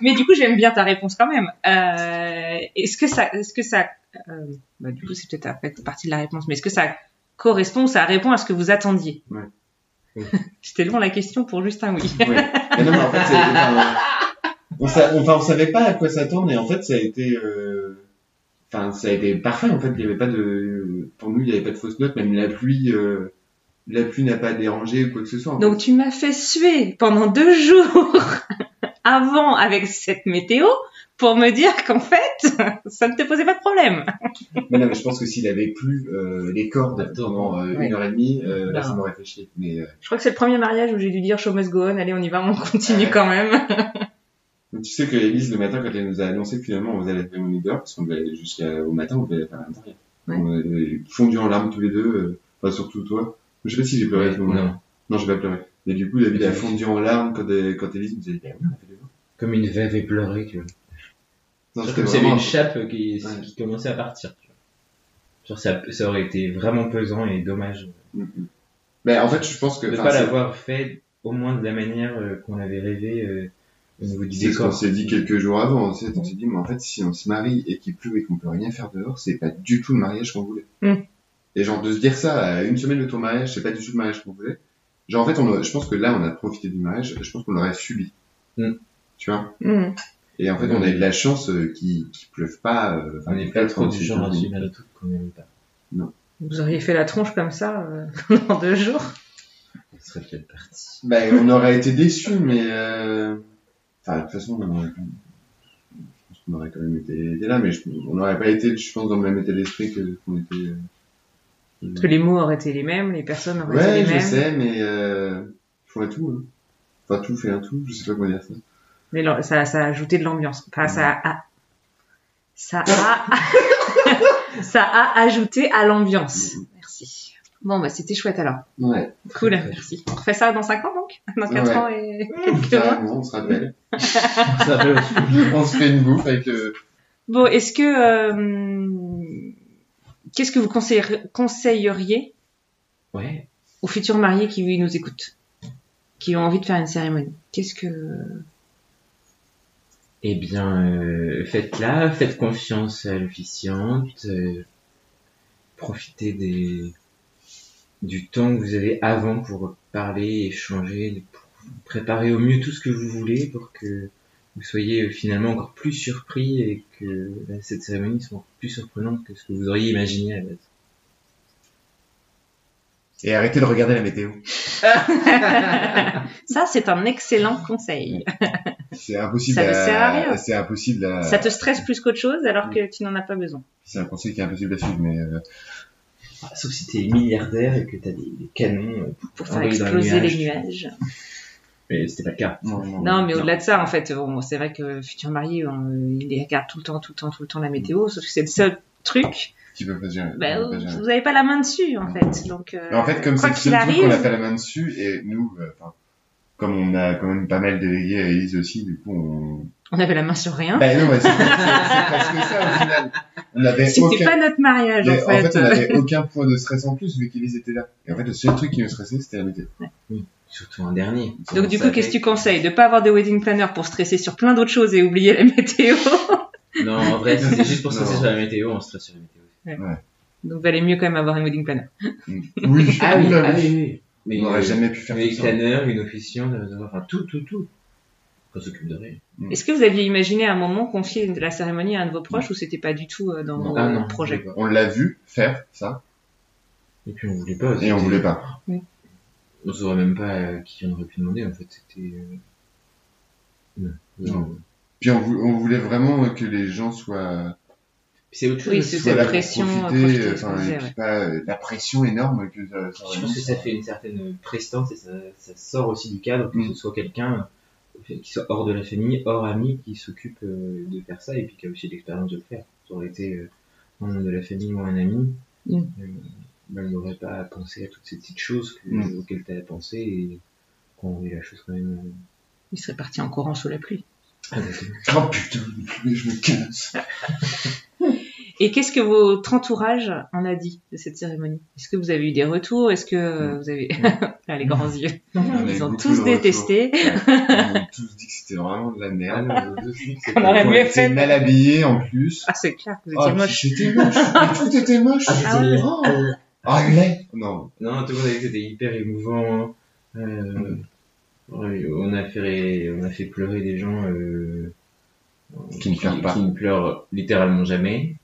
Mais du coup, j'aime bien ta réponse quand même. Euh, est-ce que ça, est-ce que ça, euh, bah, du coup, c'est peut-être après partie de la réponse, mais est-ce que ça correspond, ça répond à ce que vous attendiez? Ouais. Oui. C'était long la question pour juste un oui. Ouais. Mais non, mais en fait, on, sa- enfin, on savait pas à quoi s'attendre, et en fait, ça a été, euh, enfin, ça a été parfait, en fait, il y avait pas de, pour nous, il y avait pas de fausses notes, même la pluie, euh, la pluie n'a pas dérangé ou quoi que ce soit. en Donc tu m'as fait suer pendant deux jours avant avec cette météo pour me dire qu'en fait, ça ne te posait pas de problème. Mais non, mais je pense que s'il avait plu, euh, les cordes pendant euh, Ouais. une heure et demie, euh, là, ça m'aurait fait chier. Mais, euh, Je crois que c'est le premier mariage où j'ai dû dire show must go on, allez on y va, on continue quand même. tu sais que Elise, le matin, quand elle nous a annoncé que finalement on faisait la cérémonie dehors, parce qu'on devait aller jusqu'au matin, on devait faire l'intérieur. Ouais. On avait fondu en larmes tous les deux, euh, enfin, surtout toi. Je sais pas si j'ai pleuré à ce moment-là. Non. Non, j'ai pas pleuré. Mais du coup, David a fondu en larmes quand, quand Elise nous a dit, Comme une veuve éplorée, tu vois. Non, C'est s'il y avait vraiment- une chape qui, Ouais. qui commençait à partir. Tu vois. Genre, ça, ça aurait été vraiment pesant et dommage Mm, mm. Ben, en fait, je pense que, de pas c'est- l'avoir fait au moins de la manière euh, qu'on avait rêvé euh, au niveau du c'est ce qu'on décor. s'est dit quelques jours avant, tu sais, on s'est dit, mais en fait, si on se marie et qu'il pleut et qu'on peut rien faire dehors, c'est pas du tout le mariage qu'on voulait. Mm. Et genre, de se dire ça à une semaine de ton mariage, c'est pas du tout le mariage qu'on voulait. Genre, en fait, on a- je pense que là, on a profité du mariage, je pense qu'on l'aurait subi. Mm. Tu vois? Hmm. Et en fait, on a eu de la chance euh, qu'il qu'il pleuve pas, euh, On n'est qu'il pas trop du genre à qu'on n'aime pas. Vous auriez fait la tronche comme ça euh, pendant deux jours? On serait peut-être parti. Ben, on aurait été déçus, mais euh... enfin, de toute façon, on aurait... je pense qu'on aurait quand même été, été là, mais je- on n'aurait pas été, je pense, dans le même état d'esprit que qu'on était. euh, Que les mots auraient été les mêmes, les personnes auraient Ouais, été je les mêmes. sais, mais euh... un tout. Hein. Enfin, tout fait un tout. Je sais pas comment dire ça. Mais ça, ça a ajouté de l'ambiance. Enfin, ça a, ça a, ça a ajouté à l'ambiance. Merci. Bon, bah, c'était chouette alors. Ouais. Cool, merci. On refait ça dans 5 ans donc? Dans 4 Ouais. ans et quelques mois on se rappelle. On se fait une bouffe avec. Euh... Bon, est-ce que. euh, Qu'est-ce que vous conseilleriez, conseilleriez Ouais. aux futurs mariés qui nous écoutent Qui ont envie de faire une cérémonie? Qu'est-ce que. Eh bien, euh, faites-la, faites confiance à l'officiante, euh, profitez des, du temps que vous avez avant pour parler, échanger, pour préparez au mieux tout ce que vous voulez pour que vous soyez finalement encore plus surpris et que bah, cette cérémonie soit encore plus surprenante que ce que vous auriez imaginé à la base. Et arrêtez de regarder la météo. Ça, c'est un excellent conseil. C'est impossible Ça ne sert à rien. C'est impossible à... Ça te stresse plus qu'autre chose alors que tu n'en as pas besoin. C'est un conseil qui est impossible à suivre, mais euh, Ah, Sauf si t'es milliardaire et que t'as des, des canons. euh, Pour faire exploser les nuages. nuages. Mais c'était pas le cas. non, non. Non, mais au-delà de ça, en fait, bon, c'est vrai que futur marié, on- il regarde tout le temps, tout le temps, tout le temps la météo, sauf que c'est le seul truc. Qui peut pas gérer. Bah, peut pas gérer. vous n'avez pas la main dessus, en fait. Donc, euh, en fait, comme quoi c'est qu'il le seul truc, on a arrive, pas la main dessus, et nous, euh, enfin, comme on a quand même pas mal délégué à Elise aussi, du coup, on... on avait la main sur rien. Bah non, c'est c'est presque ça, au final. On avait C'était aucun... pas notre mariage, mais en fait. on avait aucun point de stress en plus, vu qu'Elise était là. Et en fait, le seul truc qui nous stressait, c'était la météo. Surtout un dernier. Donc, du coup, qu'est-ce que fait- tu conseilles? De pas avoir de wedding planner pour stresser sur plein d'autres choses et oublier la météo? Non, en vrai, c'est juste pour stresser Non. sur la météo, on stresse sur la météo. Donc, valait mieux quand même avoir un wedding planner. Oui, Ah oui, ah oui, oui. Mais On n'aurait jamais pu faire une tout ça. une officiante, enfin tout, tout, tout. On s'occupe de rien. Mm. Est-ce que vous aviez imaginé à un moment confier la cérémonie à un de vos proches ou c'était pas du tout euh, dans Non. vos Ah non, projets On l'a vu faire ça, Et puis on voulait pas. et on voulait pas. On saurait même pas euh, qui on aurait pu demander en fait. C'était. euh, Non. Non. Puis on, vou- on voulait vraiment que les gens soient, C'est autre chose. Oui, c'est cette pression, profiter, profiter, ce enfin, qu'on et disait, puis ouais. pas euh, la pression énorme que ça, ça Je pense que ça fait une certaine prestance et ça, ça sort aussi du cadre que Mm. ce soit quelqu'un qui soit hors de la famille, hors ami, qui s'occupe euh, de faire ça et puis qui a aussi l'expérience de le faire. Ça aurait été euh, un membre de la famille ou un ami, Mm. euh, ben, il n'aurait pas pensé à toutes ces petites choses que, Mm. auxquelles tu as pensé et qu'on aurait la chose quand même. Il serait parti en courant sous la pluie. Oh putain, je me casse. Et qu'est-ce que votre entourage en a dit de cette cérémonie? Est-ce que vous avez eu des retours? Est-ce que euh, vous avez Là, les grands yeux Ils ont tous détesté. Ils ont tous dit que c'était vraiment de la merde. Ils ont tous dit que c'était- On aurait mieux fait. mal habillé en plus. Ah, c'est clair que vous Ah, étiez puis moche. C'était moche. Mais tout était moche. Ah ouais. Oh, ah, laid. Non. Non, tout le monde a dit que c'était hyper émouvant. Euh, on a fait, on a fait pleurer des gens euh, Qui ne pleurent pas. qui ne pleurent littéralement jamais.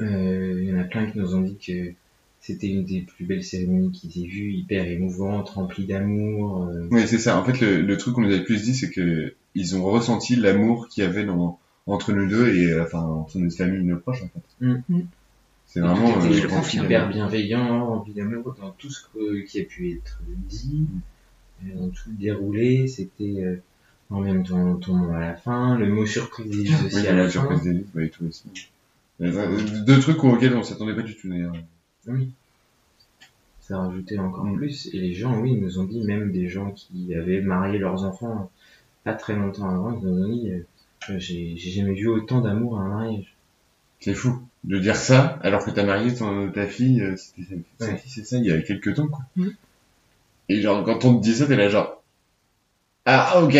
Euh, Il y en a plein qui nous ont dit que c'était une des plus belles cérémonies qu'ils aient vues, hyper émouvante, remplie d'amour. euh. Oui, c'est ça. En fait, le, le truc qu'on nous a le plus dit, c'est que ils ont ressenti l'amour qu'il y avait dans, entre nous deux et, euh, enfin, entre notre famille et nos proches, en fait. Mm. Mm. C'est vraiment, Tout euh, je confirme. hyper bienveillant, rempli d'amour dans tout ce que- qui a pu être dit, dans tout le déroulé. C'était euh, en même temps ton mot à la fin, le mot surprise aussi Oui, à la la fin. surprise d'Élise, oui, tout aussi. Euh, Deux trucs auxquels on s'attendait pas du tout, d'ailleurs. Oui. Ça rajoutait encore Mm. plus. Et les gens, oui, ils nous ont dit, même des gens qui avaient marié leurs enfants pas très longtemps avant, ils nous ont dit, euh, j'ai j'ai jamais vu autant d'amour à un mariage. C'est fou de dire ça alors que t'as marié ton, ta fille, euh, c'était sa Ouais. fille, c'est ça, il y a quelques temps, quoi. Mm. Et genre, quand on te dit ça, t'es là genre, ah, ok,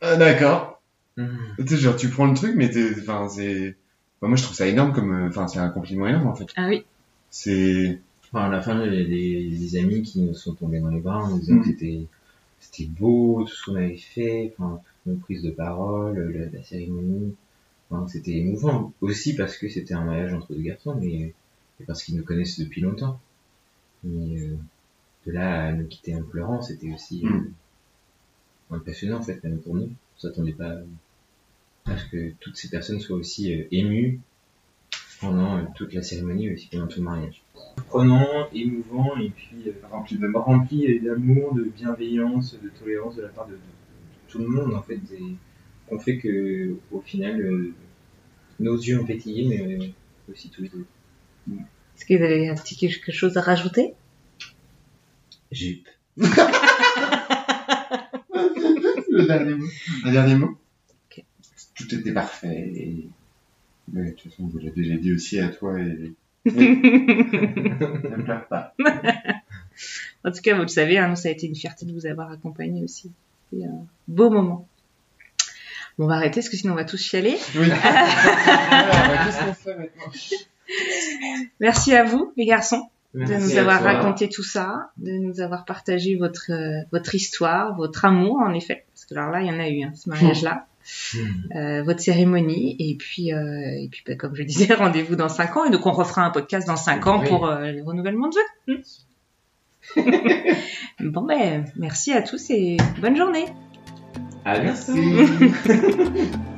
ah, d'accord. Tu sais, genre, tu prends le truc, mais t'es, enfin, c'est, enfin, moi, je trouve ça énorme comme, euh, enfin, c'est un compliment énorme, en fait. Ah oui. C'est, Enfin, à la fin, il y a des, des amis qui nous sont tombés dans les bras en nous disant Mm. que c'était, c'était beau, tout ce qu'on avait fait, enfin, nos prises de parole, la, la cérémonie. Enfin, c'était émouvant aussi parce que c'était un mariage entre deux garçons, mais et parce qu'ils nous connaissent depuis longtemps. Mais euh, de là à nous quitter en pleurant, c'était aussi euh, Mm. impressionnant en fait, même pour nous. On s'attendait pas à ce que toutes ces personnes soient aussi euh, émues pendant euh, toute la cérémonie, aussi pendant tout le mariage. Prenant, émouvant et puis euh, rempli d'amour, de bienveillance, de tolérance de la part de, de tout le monde en fait. Et on fait que au final, euh, nos yeux ont pétillé, mais euh, aussi tous les deux. Est-ce que vous avez un petit quelque chose à rajouter? Jupe. Le dernier mot. Un dernier mot? Tout était parfait. Et... De toute façon, vous l'avez déjà dit aussi à toi et... ne pleure pas. En tout cas, vous le savez, hein, ça a été une fierté de vous avoir accompagné aussi. C'était un beau moment. Bon, on va arrêter, parce que sinon on va tous chialer. Oui. Alors, fait Merci à vous, les garçons. de nous avoir toi. raconté tout ça, de nous avoir partagé votre euh, votre histoire, votre amour en effet, parce que alors là il y en a eu hein, ce mariage-là, euh, votre cérémonie et puis euh, et puis bah, comme je disais rendez-vous dans cinq ans et donc on refera un podcast dans cinq ans Oui. pour euh, les renouvellements de vœux. bon ben merci à tous et bonne journée. À bientôt.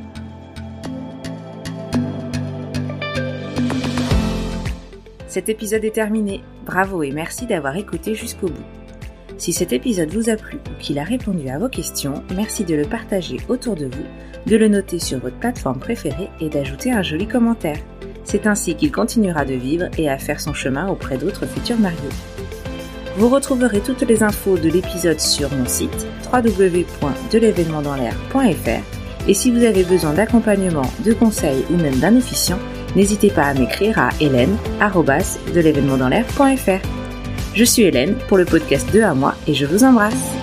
Cet épisode est terminé. Bravo et merci d'avoir écouté jusqu'au bout. Si cet épisode vous a plu ou qu'il a répondu à vos questions, merci de le partager autour de vous, de le noter sur votre plateforme préférée et d'ajouter un joli commentaire. C'est ainsi qu'il continuera de vivre et à faire son chemin auprès d'autres futurs mariés. Vous retrouverez toutes les infos de l'épisode sur mon site www.delevénementdanslair.fr et si vous avez besoin d'accompagnement, de conseils ou même d'un officiant, n'hésitez pas à m'écrire à hélène.de l'événement dans l'air.fr. Je suis Hélène pour le podcast 2 à moi et je vous embrasse.